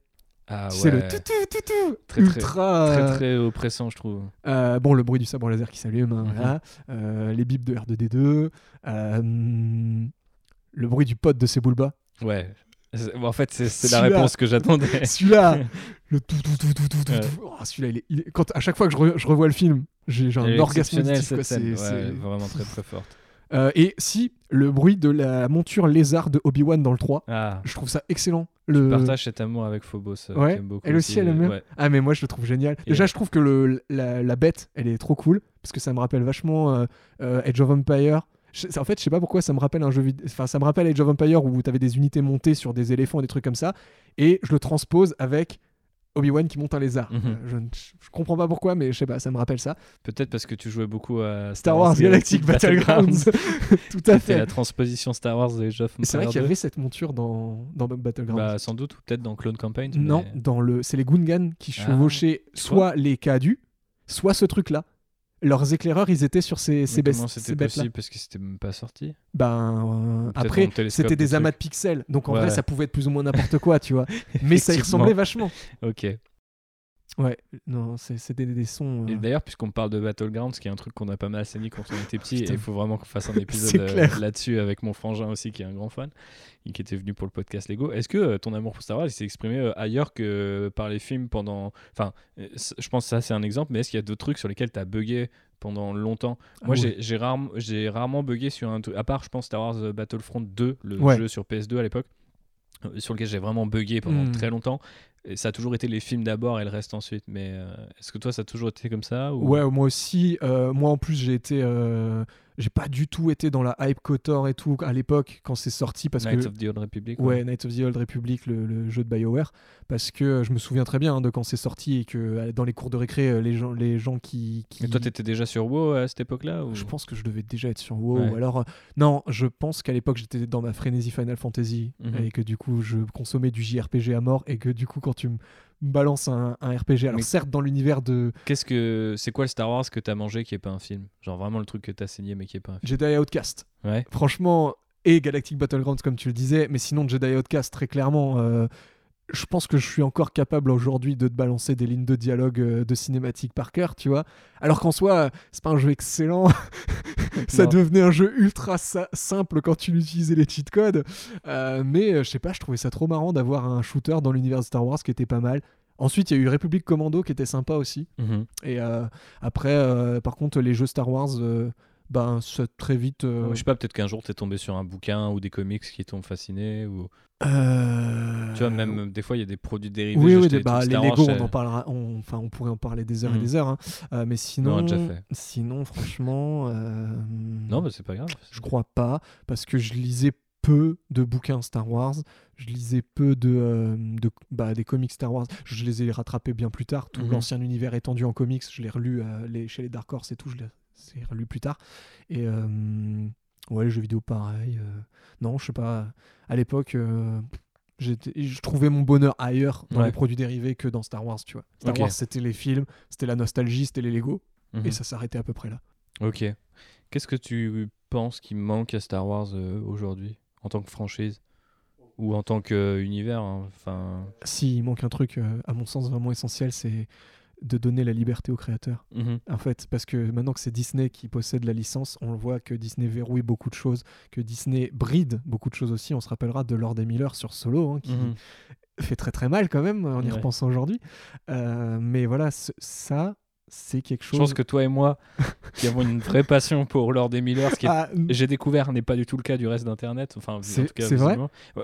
Ah c'est le ouais. tout tout tout tout Très, ultra Très très oppressant, je trouve. Euh, bon, le bruit du sabre laser qui s'allume, hein, Mhm. Euh, les bips de R2D2, euh, le bruit du pote de Sebulba. Ouais. En fait, c'est la réponse que j'attendais. Celui-là, le tout tout tout tout tout tout. Ouais. tout. Oh, celui-là, il est, il est- quand à chaque fois que je, re- je revois le film, j'ai un orgasme auditif, Ouais, c'est- vraiment très très forte. Euh, et si, le bruit de la monture lézard de Obi-Wan dans le 3, Ah, je trouve ça excellent. tu Le... partages cet amour avec Phobos. euh, Ouais, beaucoup elle aussi, elle aime ouais. Ah mais moi je le trouve génial. Et- Déjà je trouve que le, la, la bête elle est trop cool parce que ça me rappelle vachement euh, euh, Age of Empire. Je- en fait je sais pas pourquoi ça me rappelle un jeu. Enfin ça me rappelle Age of Empire où t'avais des unités montées sur des éléphants et des trucs comme ça. Et je le transpose avec Obi-Wan qui monte un lézard. Mhm. Euh, je, ne- je comprends pas pourquoi mais je sais pas ça me rappelle ça. Peut-être parce que tu jouais beaucoup à Star Wars Galactic Battlegrounds. Tout à fait. la transposition Star Wars de Age of C'est vrai qu'il y 2. avait cette monture dans, dans Battlegrounds. Bah, sans doute, ou peut-être dans Clone Campaign. Non, mais- dans le, c'est les Gungans qui Ah, chevauchaient soit les Kadus, soit ce truc-là. Leurs éclaireurs, ils étaient sur ces, ces, comment c'était possible parce que c'était même pas sorti Ben, euh, après, c'était des amas de pixels, donc en Ouais. vrai, ça pouvait être plus ou moins n'importe quoi, tu vois. Mais ça y ressemblait vachement. Ok. Ouais, non, c'est- c'était des, des sons. Et euh, d'ailleurs, puisqu'on parle de Battlegrounds, qui est un truc qu'on a pas mal saigné quand on était petit, et il faut vraiment qu'on fasse un épisode euh, là-dessus avec mon frangin aussi, qui est un grand fan, et qui était venu pour le podcast Lego. Est-ce que euh, ton amour pour Star Wars s'est exprimé ailleurs que par les films pendant. Enfin, je pense que ça, c'est un exemple, mais est-ce qu'il y a d'autres trucs sur lesquels tu as bugué pendant longtemps? Moi, ah j'ai ouais. j'ai rarement, bugué sur un truc, à part, je pense, Star Wars Battlefront 2, le Ouais. jeu sur PS2 à l'époque, sur lequel j'ai vraiment bugué pendant Hmm. très longtemps. Et ça a toujours été les films d'abord et le reste ensuite. Mais euh, est-ce que toi, ça a toujours été comme ça ou... Ouais, moi aussi. euh, moi en plus, j'ai été. Euh, j'ai pas du tout été dans la hype Kotor et tout à l'époque quand c'est sorti parce Knights que. of the Old Republic. Ouais, Knights of the Old Republic, le, le jeu de BioWare, parce que euh, je me souviens très bien hein, de quand c'est sorti et que euh, dans les cours de récré, euh, les gens, les gens qui. qui... Et toi, t'étais déjà sur WoW à cette époque-là ou... Je pense que je devais déjà être sur WoW. Ouais. Alors, euh, non, je pense qu'à l'époque j'étais dans ma frénésie Final Fantasy Mhm. et que du coup je consommais du JRPG à mort et que du coup quand tu me balances un, un RPG, alors Mais- certes dans l'univers de Qu'est-ce que c'est quoi le Star Wars que t'as mangé qui est pas un film? Genre vraiment le truc que t'as saigné mais qui est pas un film. Jedi Outcast, Ouais. franchement, et Galactic Battlegrounds comme tu le disais, mais sinon Jedi Outcast très clairement. euh, je pense que je suis encore capable aujourd'hui de te balancer des lignes de dialogue euh, de cinématique par cœur, tu vois. Alors qu'en soi, c'est pas un jeu excellent. ça Non. devenait un jeu ultra simple quand tu utilisais les cheat codes. Euh, mais euh, je sais pas, je trouvais ça trop marrant d'avoir un shooter dans l'univers de Star Wars qui était pas mal. Ensuite, il y a eu République Commando qui était sympa aussi. Mhm. Et euh, après, euh, par contre, les jeux Star Wars, ben, très vite. euh, Je sais pas, peut-être qu'un jour t'es tombé sur un bouquin ou des comics qui t'ont fasciné ou euh, tu vois même euh, des fois il y a des produits dérivés. Oui, oui, des- bah, les Star Wars, Lego, on en parlera. on- Enfin, on pourrait en parler des heures et Mhm. des heures. hein. Euh, mais sinon, on a déjà fait. sinon, franchement, euh, Non, bah c'est pas grave. je crois pas, parce que je lisais peu de bouquins Star Wars. Je lisais peu de, euh, de bah, des comics Star Wars. Je les ai rattrapés bien plus tard. Tout Mhm. l'ancien univers étendu en comics, je l'ai relu euh, les, chez les Dark Horse et tout. Je l'ai relu plus tard. Et euh, ouais, les jeux vidéo, pareil. euh, non, je sais pas. À l'époque. euh, je trouvais mon bonheur ailleurs dans Ouais. les produits dérivés que dans Star Wars, tu vois. Star. Wars, c'était les films, c'était la nostalgie, c'était les Lego, Mhm. et ça s'arrêtait à peu près là. Ok. Qu'est-ce que tu penses qui manque à Star Wars euh, aujourd'hui en tant que franchise? Ou en tant qu'univers Enfin. Si, il manque un truc, euh, à mon sens, vraiment essentiel, c'est de donner la liberté aux créateurs. mhm. En fait, parce que maintenant que c'est Disney qui possède la licence, on le voit que Disney verrouille beaucoup de choses, que Disney bride beaucoup de choses aussi. On se rappellera de Lord et Miller sur Solo, hein, qui Mhm. fait très très mal quand même en y Ouais. repensant aujourd'hui. Euh, mais voilà, ce- ça, c'est quelque Je chose. pense que toi et moi, qui avons une vraie passion pour Lord et Miller, ce qui Ah, j'ai découvert n'est pas du tout le cas du reste d'internet enfin en C'est- tout cas, c'est vrai.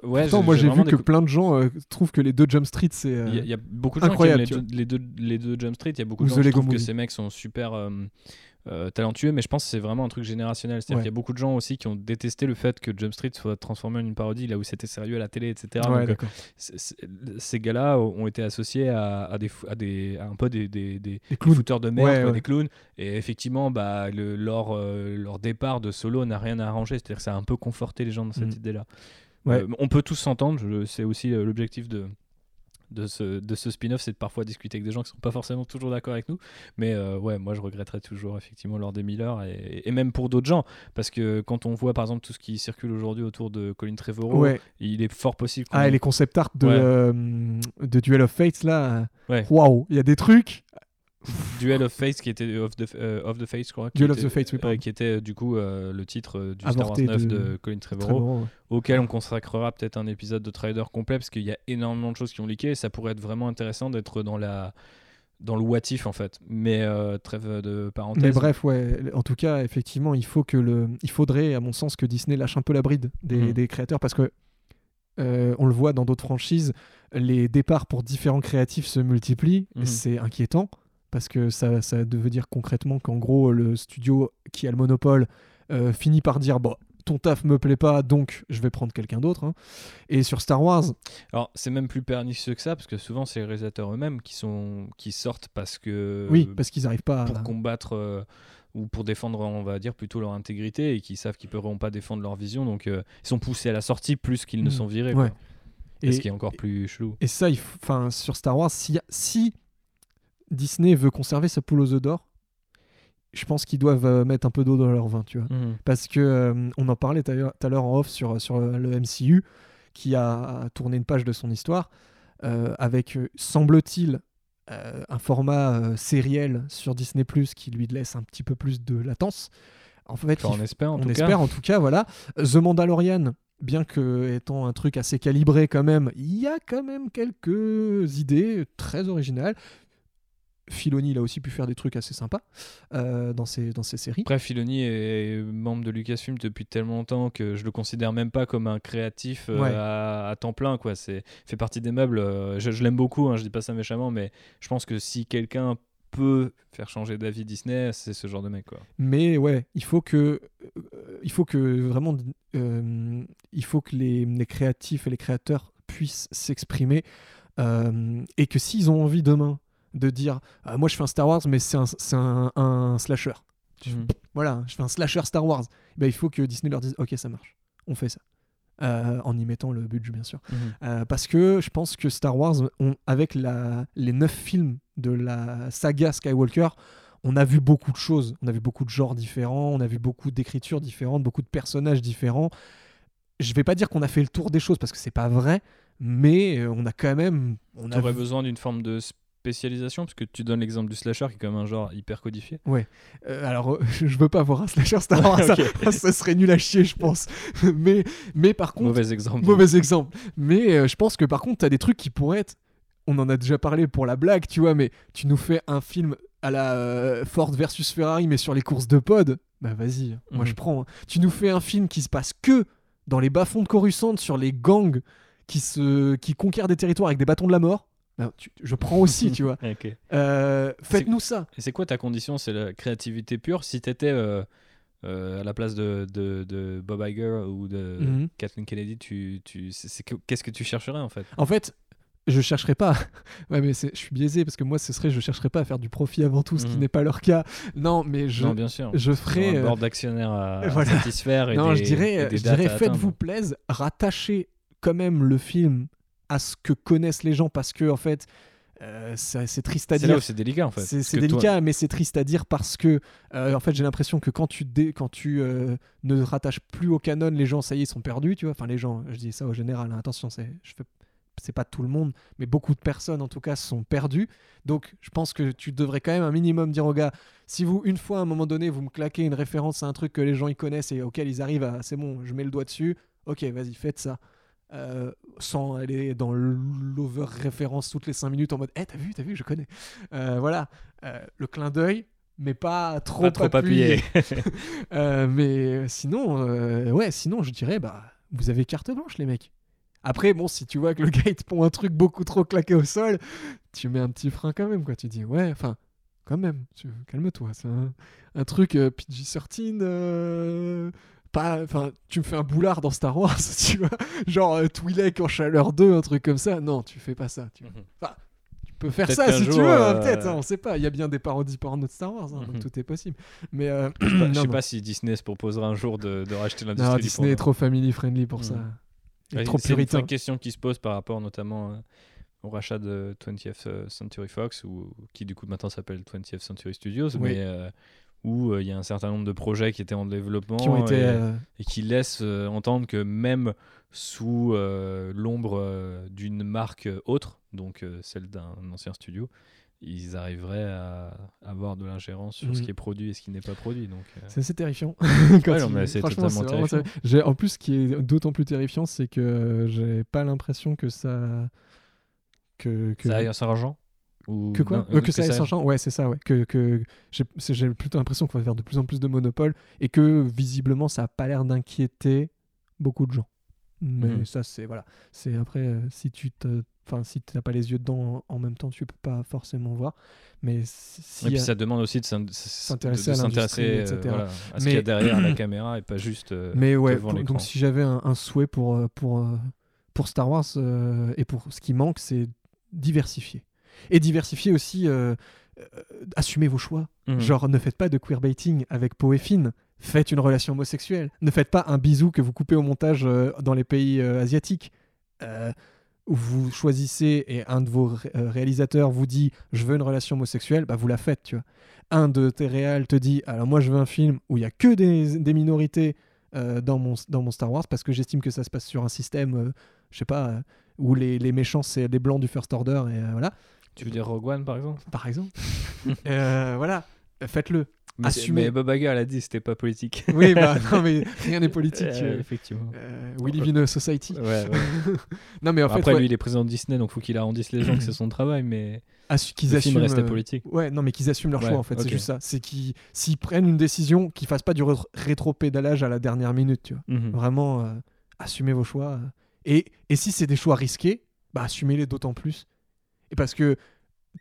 Ouais, pourtant, moi j'ai vu que plein de gens euh, trouvent que les deux Jump Street, c'est. euh, il y, a- il y a beaucoup de gens incroyable, qui aiment tu les deux, les, deux, les deux Jump Street il y a beaucoup Ou de gens qui trouvent que ces mecs sont super euh, euh, talentueux mais je pense que c'est vraiment un truc générationnel c'est-à-dire Ouais. qu'il y a beaucoup de gens aussi qui ont détesté le fait que Jump Street soit transformé en une parodie là où c'était sérieux à la télé etc Ouais, Donc, euh, ces gars-là ont été associés à, à des, fou- à des à un peu des, des, des- Les des clowns. fouteurs de merde, Ouais, quoi, ouais. des clowns. Et effectivement, bah, le, leur, euh, leur départ de solo n'a rien arrangé. C'est-à-dire que ça a un peu conforté les gens dans cette Mhm. idée-là. Euh, on peut tous s'entendre. je- C'est aussi l'objectif de, de ce, de ce spin-off, c'est de parfois discuter avec des gens qui sont pas forcément toujours d'accord avec nous. Mais euh, ouais, moi je regretterais toujours effectivement Lord des Miller et, et même pour d'autres gens. Parce que quand on voit par exemple tout ce qui circule aujourd'hui autour de Colin Trevorrow, Ouais. il est fort possible Ah, et les concept art de, Ouais. euh, de Duel of Fates là. Ouais. Waouh, il y a des trucs. Duel of Fates qui était of the, euh, of the Fates, je crois. Duel of the Fates, oui, pardon. qui était euh, du coup euh, le titre euh, du Avorté Star Wars 9 de, de- Colin Trevorrow, ouais. auquel on consacrera peut-être un épisode de Trader complet parce qu'il y a énormément de choses qui ont leaké et ça pourrait être vraiment intéressant d'être dans la dans le what if en fait. Mais euh, trêve de parenthèse. Mais bref, ouais. En tout cas, effectivement, il faut que le, il faudrait, à mon sens, que Disney lâche un peu la bride des, Mm. des créateurs parce que euh, on le voit dans d'autres franchises, les départs pour différents créatifs se multiplient. Mhm. C'est inquiétant parce que ça, ça veut dire concrètement qu'en gros, le studio qui a le monopole euh, finit par dire bon. Ton taf me plaît pas, donc je vais prendre quelqu'un d'autre. hein. Et sur Star Wars, Alors c'est même plus pernicieux que ça parce que souvent c'est les réalisateurs eux-mêmes qui sont qui sortent parce que oui, parce qu'ils n'arrivent pas à. pour combattre euh, ou pour défendre, on va dire, plutôt leur intégrité et qui savent qu'ils ne pourront pas défendre leur vision. Donc, euh, ils sont poussés à la sortie plus qu'ils ne Mm. sont virés. Ouais. Et, ce qui est encore plus chelou. Et ça, il faut- sur Star Wars, si, si Disney veut conserver sa poule aux œufs d'or, je pense qu'ils doivent euh, mettre un peu d'eau dans leur vin, tu vois. Mhm. Parce que euh, on en parlait tout à l'heure- en off sur, sur le MCU, qui a tourné une page de son histoire, euh, avec, euh, semble-t-il, euh, un format euh, sériel sur Disney ⁇ qui lui laisse un petit peu plus de latence. En fait, Enfin, on espère en on tout espère cas. en tout cas, voilà. The Mandalorian, bien que étant un truc assez calibré quand même, il y a quand même quelques idées très originales. Filoni, il a aussi pu faire des trucs assez sympas euh, dans, ses, dans ses séries. Après, Filoni est membre de Lucasfilm depuis tellement longtemps que je le considère même pas comme un créatif euh, Ouais. à, à temps plein. Quoi. C'est fait partie des meubles. euh, je je l'aime beaucoup, hein, je dis pas ça méchamment, mais je pense que si quelqu'un peut faire changer d'avis Disney, c'est ce genre de mec. Quoi. Mais ouais, il faut que, il faut que vraiment, il faut que les, les créatifs et les créateurs puissent s'exprimer euh, et que s'ils ont envie demain de dire, Ah, moi je fais un Star Wars, mais c'est un, un, un slasher. Mhm. Voilà, je fais un slasher Star Wars. Ben, il faut que Disney leur dise, ok, ça marche, on fait ça. Euh, en y mettant le budget, bien sûr. Mhm. Euh, parce que je pense que Star Wars, on- avec la, les neuf films de la saga Skywalker, on a vu beaucoup de choses. On a vu beaucoup de genres différents, on a vu beaucoup d'écritures différentes, beaucoup de personnages différents. Je vais pas dire qu'on a fait le tour des choses parce que c'est pas vrai, mais euh, on a quand même. On a T'aurais vu- besoin d'une forme de spécialisation parce que tu donnes l'exemple du slasher qui est même un genre hyper codifié. Euh, alors, euh, je veux pas voir un slasher Star Wars, ça, Ok. ça serait nul à chier, je pense. mais, mais par contre, Mauvais exemple. Mauvais exemple. Mais euh, je pense que par contre, t'as des trucs qui pourraient être. On en a déjà parlé pour la blague, tu vois, mais tu nous fais un film à la euh, Ford versus Ferrari, mais sur les courses de pod. Bah vas-y, moi Mhm. je prends. hein. Tu nous fais un film qui se passe que dans les bas-fonds de Coruscant, sur les gangs qui, se... qui conquièrent des territoires avec des bâtons de la mort. Bah, tu- Je prends aussi, tu vois. Ok. Euh, Faites-nous ça. Et c'est quoi ta condition? C'est la créativité pure? Si t'étais euh, euh, à la place de, de, de Bob Iger ou de Mhm. Kathleen Kennedy, tu, tu, c'est- c'est que- qu'est-ce que tu chercherais en fait? En fait, je chercherai pas. ouais, mais je suis biaisé parce que moi, ce serait, je chercherai pas à faire du profit avant tout, ce qui Mhm. n'est pas leur cas. Non, mais je, Non, bien sûr. je Ils ont ferai. un euh, board d'actionnaires à, à voilà. satisfaire et non, des, je dirais, je dirais à faites-vous plaise, rattachez quand même le film à ce que connaissent les gens parce que, en fait, euh, c'est triste à dire. c'est délicat en fait. C'est toi- délicat, mais c'est triste à dire parce que, euh, en fait, j'ai l'impression que quand tu, dé- quand tu euh, ne rattaches plus au canon, les gens, ça y est, ils sont perdus, tu vois. Enfin, les gens, je dis ça au général, hein, attention, c'est, je fais, c'est pas tout le monde, mais beaucoup de personnes, en tout cas, sont perdues. Donc, je pense que tu devrais quand même un minimum dire aux gars, si vous, une fois, à un moment donné, vous me claquez une référence à un truc que les gens ils connaissent et auquel ils arrivent à, c'est bon, je mets le doigt dessus, ok, vas-y, faites ça. Euh, sans aller dans l'over référence toutes les 5 minutes en mode Eh t'as vu t'as vu je connais. Euh, voilà. Euh, le clin d'œil mais pas trop, Pas trop appuyé. Mais sinon ouais sinon je dirais bah vous avez carte blanche les mecs. Après bon si tu vois que le gars il te pond un truc beaucoup trop claqué au sol tu mets un petit frein quand même quoi. Tu dis ouais enfin quand même calme-toi. C'est un, un truc euh, PG-13 euh, pas enfin tu me fais un boulard dans Star Wars tu vois genre euh, Twi'lek en chaleur 2 un truc comme ça non tu fais pas ça tu, Mhm. tu peux faire ça si tu veux hein, euh, peut-être hein, on sait pas il y a bien des parodies porno de Star Wars hein, donc Mhm. tout est possible mais euh, Je sais pas- je non, sais non. pas si Disney se proposera un jour de, de racheter Non, l'industrie du Disney est trop family friendly pour Mhm. ça Ouais, trop c'est une puritain question qui se pose par rapport notamment euh, au rachat de 20th Century Fox, ou, qui du coup maintenant s'appelle 20th Century Studios, Oui. mais euh, où euh, il y a un certain nombre de projets qui étaient en développement qui ont été et, euh, et qui laissent euh, entendre que même sous l'ombre d'une marque autre, donc celle d'un ancien studio, ils arriveraient à avoir de l'ingérence sur ce Mhm. qui est produit et ce qui n'est pas produit. Donc, C'est assez terrifiant. Quand Ouais, non, il- mais c'est franchement, totalement vraiment terrifiant. terrifiant. J'ai- En plus, ce qui est d'autant plus terrifiant, c'est que j'ai pas l'impression que ça. Que, que, ça aille à Saint-Argent Ou... Que quoi non, Euh, Que ça champ Ouais, c'est ça, ouais. Que, que j'ai plutôt l'impression qu'on va faire de plus en plus de monopoles et que visiblement ça a pas l'air d'inquiéter beaucoup de gens. Mais Mhm. ça, c'est voilà. C'est après, euh, si tu te. Enfin, si tu n'as pas les yeux dedans en même temps, tu peux pas forcément voir. Mais si, Et puis a- ça demande aussi de s'in- S'intéresser à l'industrie, euh, etc. voilà, à ce Mais- qu'il y a derrière la caméra et pas juste euh, Mais ouais, devant pour- l'écran. donc si j'avais un, un souhait pour, euh, pour, euh, pour Star Wars euh, et pour ce qui manque, c'est diversifier. Et diversifier aussi, euh, euh, assumer vos choix. Mhm. Genre, ne faites pas de queerbaiting avec Poe et Finn. Faites une relation homosexuelle. Ne faites pas un bisou que vous coupez au montage euh, dans les pays euh, asiatiques. Euh, où vous choisissez et un de vos ré- réalisateurs vous dit je veux une relation homosexuelle, bah vous la faites, tu vois. Un de tes réals te dit alors moi je veux un film où il y a que des, des minorités euh, dans, mon, dans mon Star Wars parce que j'estime que ça se passe sur un système, euh, je sais pas, euh, où les, les méchants c'est les blancs du First Order et voilà, Tu veux dire Rogue One par exemple? Par exemple. Euh, voilà, faites-le. mais, mais Bob Iger l'a dit, c'était pas politique. Oui, bah non mais rien n'est politique. Euh, euh, effectivement. euh, we live in a society. Ouais, ouais. non mais en fait, Après, ouais, lui, il est président de Disney, donc faut qu'il arrondisse les gens que c'est son travail, mais assu- qu'ils le film assument. restait euh, politique. Ouais, non, mais qu'ils assument leur Ouais, choix en fait, c'est juste ça. C'est qu'ils s'ils prennent une décision, qu'ils fassent pas du ré- rétro-pédalage à la dernière minute, tu vois. Mhm. Vraiment, euh, assumez vos choix. Et, et si c'est des choix risqués, bah assumez-les d'autant plus. Et parce que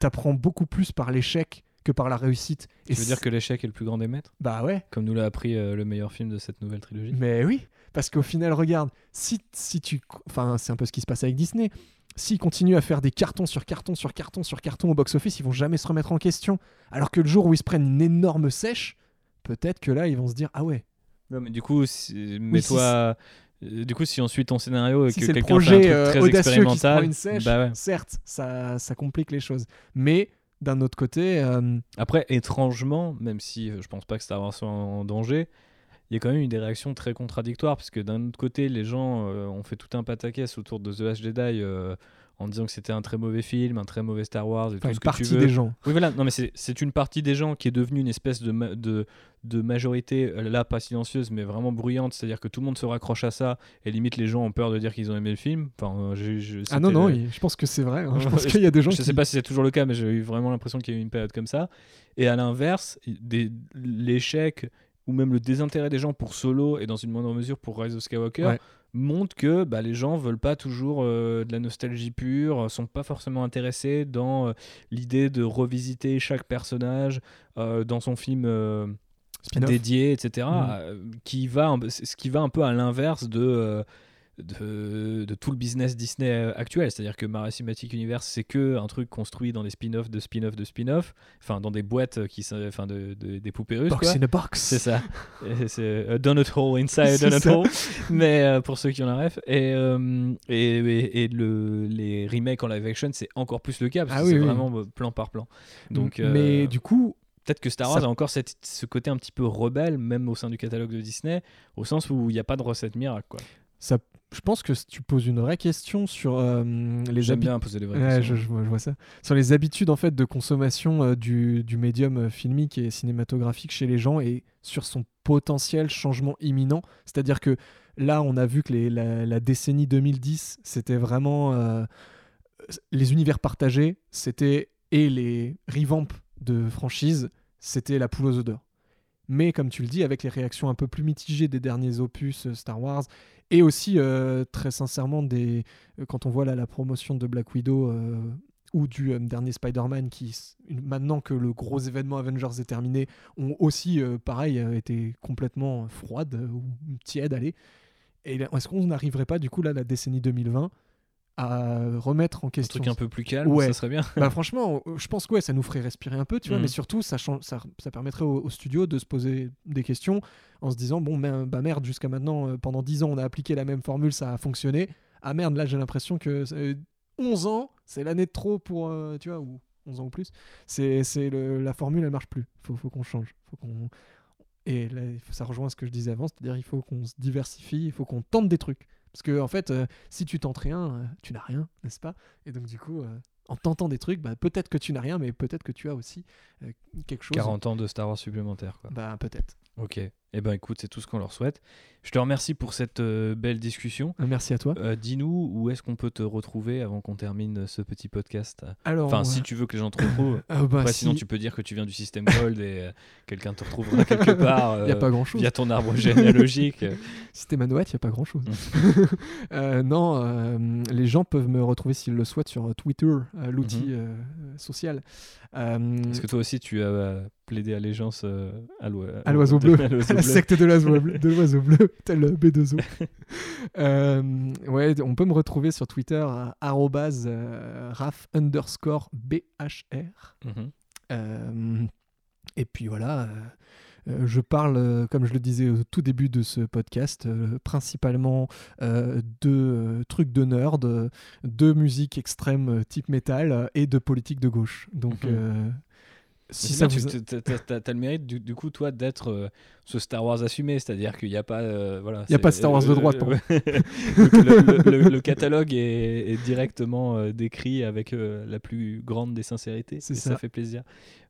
t'apprends beaucoup plus par l'échec que par la réussite. Et Tu veux dire que l'échec est le plus grand des maîtres? Bah ouais, Comme nous l'a appris euh, le meilleur film de cette nouvelle trilogie mais oui. Parce qu'au final, regarde, si, si tu... Enfin, c'est un peu ce qui se passe avec Disney. S'ils continuent à faire des cartons sur cartons sur cartons sur cartons au box-office, ils vont jamais se remettre en question. Alors que le jour où ils se prennent une énorme sèche, peut-être que là, ils vont se dire Ah ouais, mais du coup, si- mets-toi. euh, du coup, si on suit ton scénario et si que quelqu'un fait un projet truc euh, très expérimental, une sèche, bah ouais. certes, ça, ça complique les choses. Mais d'un autre côté, euh, Après, étrangement, même si euh, je pense pas que Star Wars soit en en danger, il y a quand même eu des réactions très contradictoires, parce que d'un autre côté, les gens euh, ont fait tout un pataquès autour de The Last Jedi euh, en disant que c'était un très mauvais film, un très mauvais Star Wars, et enfin, tout une ce que tu partie veux. des gens. Oui, voilà, non, mais c'est- une partie des gens qui est devenue une espèce de, ma- de, de majorité, euh, là, pas silencieuse, mais vraiment bruyante, c'est-à-dire que tout le monde se raccroche à ça, et limite les gens ont peur de dire qu'ils ont aimé le film. Enfin, euh, je- Ah non, non, je pense que c'est vrai. hein. Je pense qu'il y a des gens je qui... sais pas si c'est toujours le cas, mais j'ai eu vraiment l'impression qu'il y a eu une période comme ça. Et à l'inverse, des- l'échec ou même le désintérêt des gens pour Solo et dans une moindre mesure pour Rise of Skywalker Ouais. Montre que bah, les gens veulent pas toujours euh, de la nostalgie pure, sont pas forcément intéressés dans euh, l'idée de revisiter chaque personnage euh, dans son film. euh, dédié, etc. Euh, qui va ce qui va un peu à l'inverse de, euh, de, de tout le business Disney euh, actuel. C'est-à-dire que Marvel Cinematic Universe, c'est que un truc construit dans des spin-offs de spin-offs de spin-off, enfin dans des boîtes qui sont, enfin de, de- des poupées russes. Box quoi. in a box. C'est ça. C'est a donut hole inside a donut ça. hole. Mais euh, pour ceux qui ont la ref. Et, euh, et, et, et le, les remakes en live action, c'est encore plus le cas parce Ah que oui, c'est oui. vraiment euh, plan par plan. Donc, euh, Mais du coup, Peut-être que Star Ça- Wars a encore cette- ce côté un petit peu rebelle, même au sein du catalogue de Disney, au sens où il n'y a pas de recette miracle. Quoi. ça, je pense que tu poses une vraie question sur euh, les J'aime habitudes. bien poser des vraies Ouais, je, questions. je vois, je vois ça. Sur les habitudes en fait de consommation euh, du, du médium euh, filmique et cinématographique chez les gens et sur son potentiel changement imminent. C'est-à-dire que là, on a vu que les- la, la décennie 2010, c'était vraiment euh, les univers partagés, c'était et les revamps de franchises, c'était la poule aux d'or. Mais comme tu le dis, avec les réactions un peu plus mitigées des derniers opus euh, Star Wars, et aussi euh, très sincèrement des, euh, quand on voit là la promotion de Black Widow ou du dernier Spider-Man qui maintenant que le gros événement Avengers est terminé ont aussi pareil été complètement froides ou tièdes allez. Est-ce qu'on n'arriverait pas du coup là la décennie 2020 à remettre en Un question truc un peu plus calme, Ouais. ça serait bien. bah franchement, euh, je pense que ouais, ça nous ferait respirer un peu, tu vois, Mhm. mais surtout ça, ça, ça permettrait au, au studio de se poser des questions en se disant bon ben, bah merde jusqu'à maintenant euh, pendant 10 ans on a appliqué la même formule, ça a fonctionné. Ah merde là j'ai l'impression que euh, 11 ans c'est l'année de trop pour euh, tu vois ou 11 ans ou plus. C'est la formule elle marche plus. Faut faut qu'on change, faut qu'on et là, ça rejoint ce que je disais avant, c'est-à-dire il faut qu'on se diversifie, il faut qu'on tente des trucs. Parce que en fait, euh, si tu tentes rien, euh, tu n'as rien, n'est-ce pas? Et donc du coup, euh, en tentant des trucs, bah, peut-être que tu n'as rien, mais peut-être que tu as aussi quelque chose. 40 ans de Star Wars supplémentaire. Quoi. Bah, peut-être. Ok. Eh ben écoute, c'est tout ce qu'on leur souhaite. Je te remercie pour cette euh, belle discussion. Euh, Merci à toi. Euh, Dis-nous où est-ce qu'on peut te retrouver avant qu'on termine ce petit podcast? Alors, Enfin, euh, si tu veux que les gens te retrouvent. euh, bah, Après, si- sinon, tu peux dire que tu viens du système Gold et quelqu'un te retrouvera quelque part Il n'y a pas grand chose. via ton arbre généalogique. Si t'es Manouette, il n'y a pas grand chose. non, les gens peuvent me retrouver s'ils le souhaitent sur Twitter, l'outil Mhm. social. Est-ce que toi aussi, tu as euh, plaidé allégeance euh, à l'oi- à l'oiseau bleu, à la secte de l'oiseau bleu, de l'oiseau bleu, tel le B2O. Euh, ouais, on peut me retrouver sur Twitter à arrobase, euh, raf underscore BHR. Mhm. Euh, et puis voilà, euh, euh, je parle, euh, comme je le disais au tout début de ce podcast, euh, principalement euh, de euh, trucs de nerd, euh, de musique extrême euh, type métal euh, et de politique de gauche. Donc, Mhm. euh, Si ça vous... tu as, le mérite, du, du coup, toi, d'être euh, ce Star Wars assumé, c'est-à-dire qu'il n'y a pas. euh, voilà, Il y a pas de Star Wars de euh, droite, le, le- le- le catalogue est, est directement décrit avec la plus grande des sincérités. C'est et ça. ça. fait plaisir.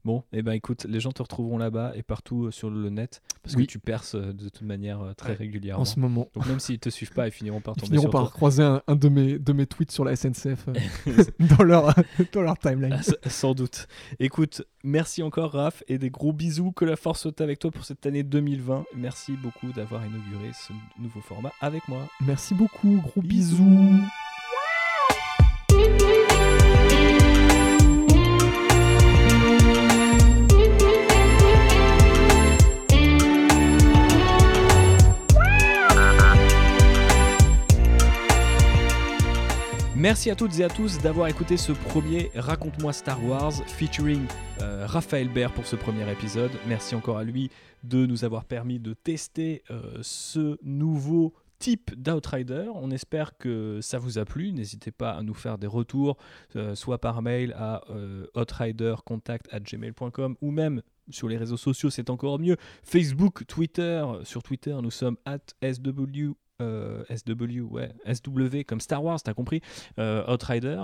Bon, et ben écoute, les gens te retrouveront là-bas et partout euh, sur le net parce Oui. que tu perces euh, de toute manière euh, très Ouais, régulièrement. en ce moment. Donc même s'ils te suivent pas, ils finiront par Ils tomber finiront sur par toi. croiser un, un de, mes, de mes tweets sur la SNCF euh, dans, leur, dans leur timeline. Ah, Sans doute. Écoute, merci encore Raph et des gros bisous. Que la force soit avec toi pour cette année 2020. Merci beaucoup d'avoir inauguré ce nouveau format avec moi. Merci beaucoup, gros Bisous. bisous. Merci à toutes et à tous d'avoir écouté ce premier Raconte-moi Star Wars featuring euh, Raphaël Baer pour ce premier épisode. Merci encore à lui de nous avoir permis de tester euh, ce nouveau type d'Outrider. On espère que ça vous a plu. N'hésitez pas à nous faire des retours, euh, soit par mail à outridercontact@gmail.com ou même sur les réseaux sociaux, c'est encore mieux. Facebook, Twitter. Sur Twitter, nous sommes at SW. Euh, SW, ouais, SW comme Star Wars, t'as compris, euh, Outrider,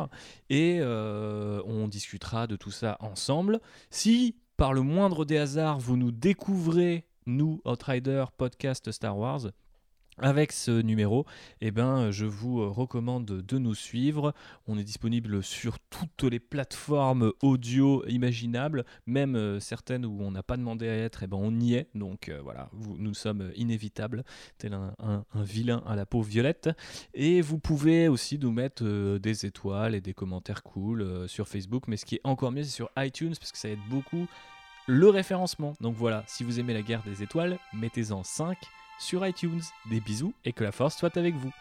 et euh, on discutera de tout ça ensemble. Si par le moindre des hasards vous nous découvrez, nous, Outrider, podcast Star Wars, avec ce numéro, eh ben, je vous euh, recommande de nous suivre. On est disponible sur toutes les plateformes audio imaginables, même euh, certaines où on n'a pas demandé à être, eh ben, on y est. Donc euh, voilà, nous sommes inévitables, tel un, vilain à la peau violette. Et vous pouvez aussi nous mettre des étoiles et des commentaires cool sur Facebook, mais ce qui est encore mieux, c'est sur iTunes, parce que ça aide beaucoup le référencement. Donc voilà, si vous aimez la guerre des étoiles, mettez-en 5 sur iTunes. Des bisous et que la force soit avec vous.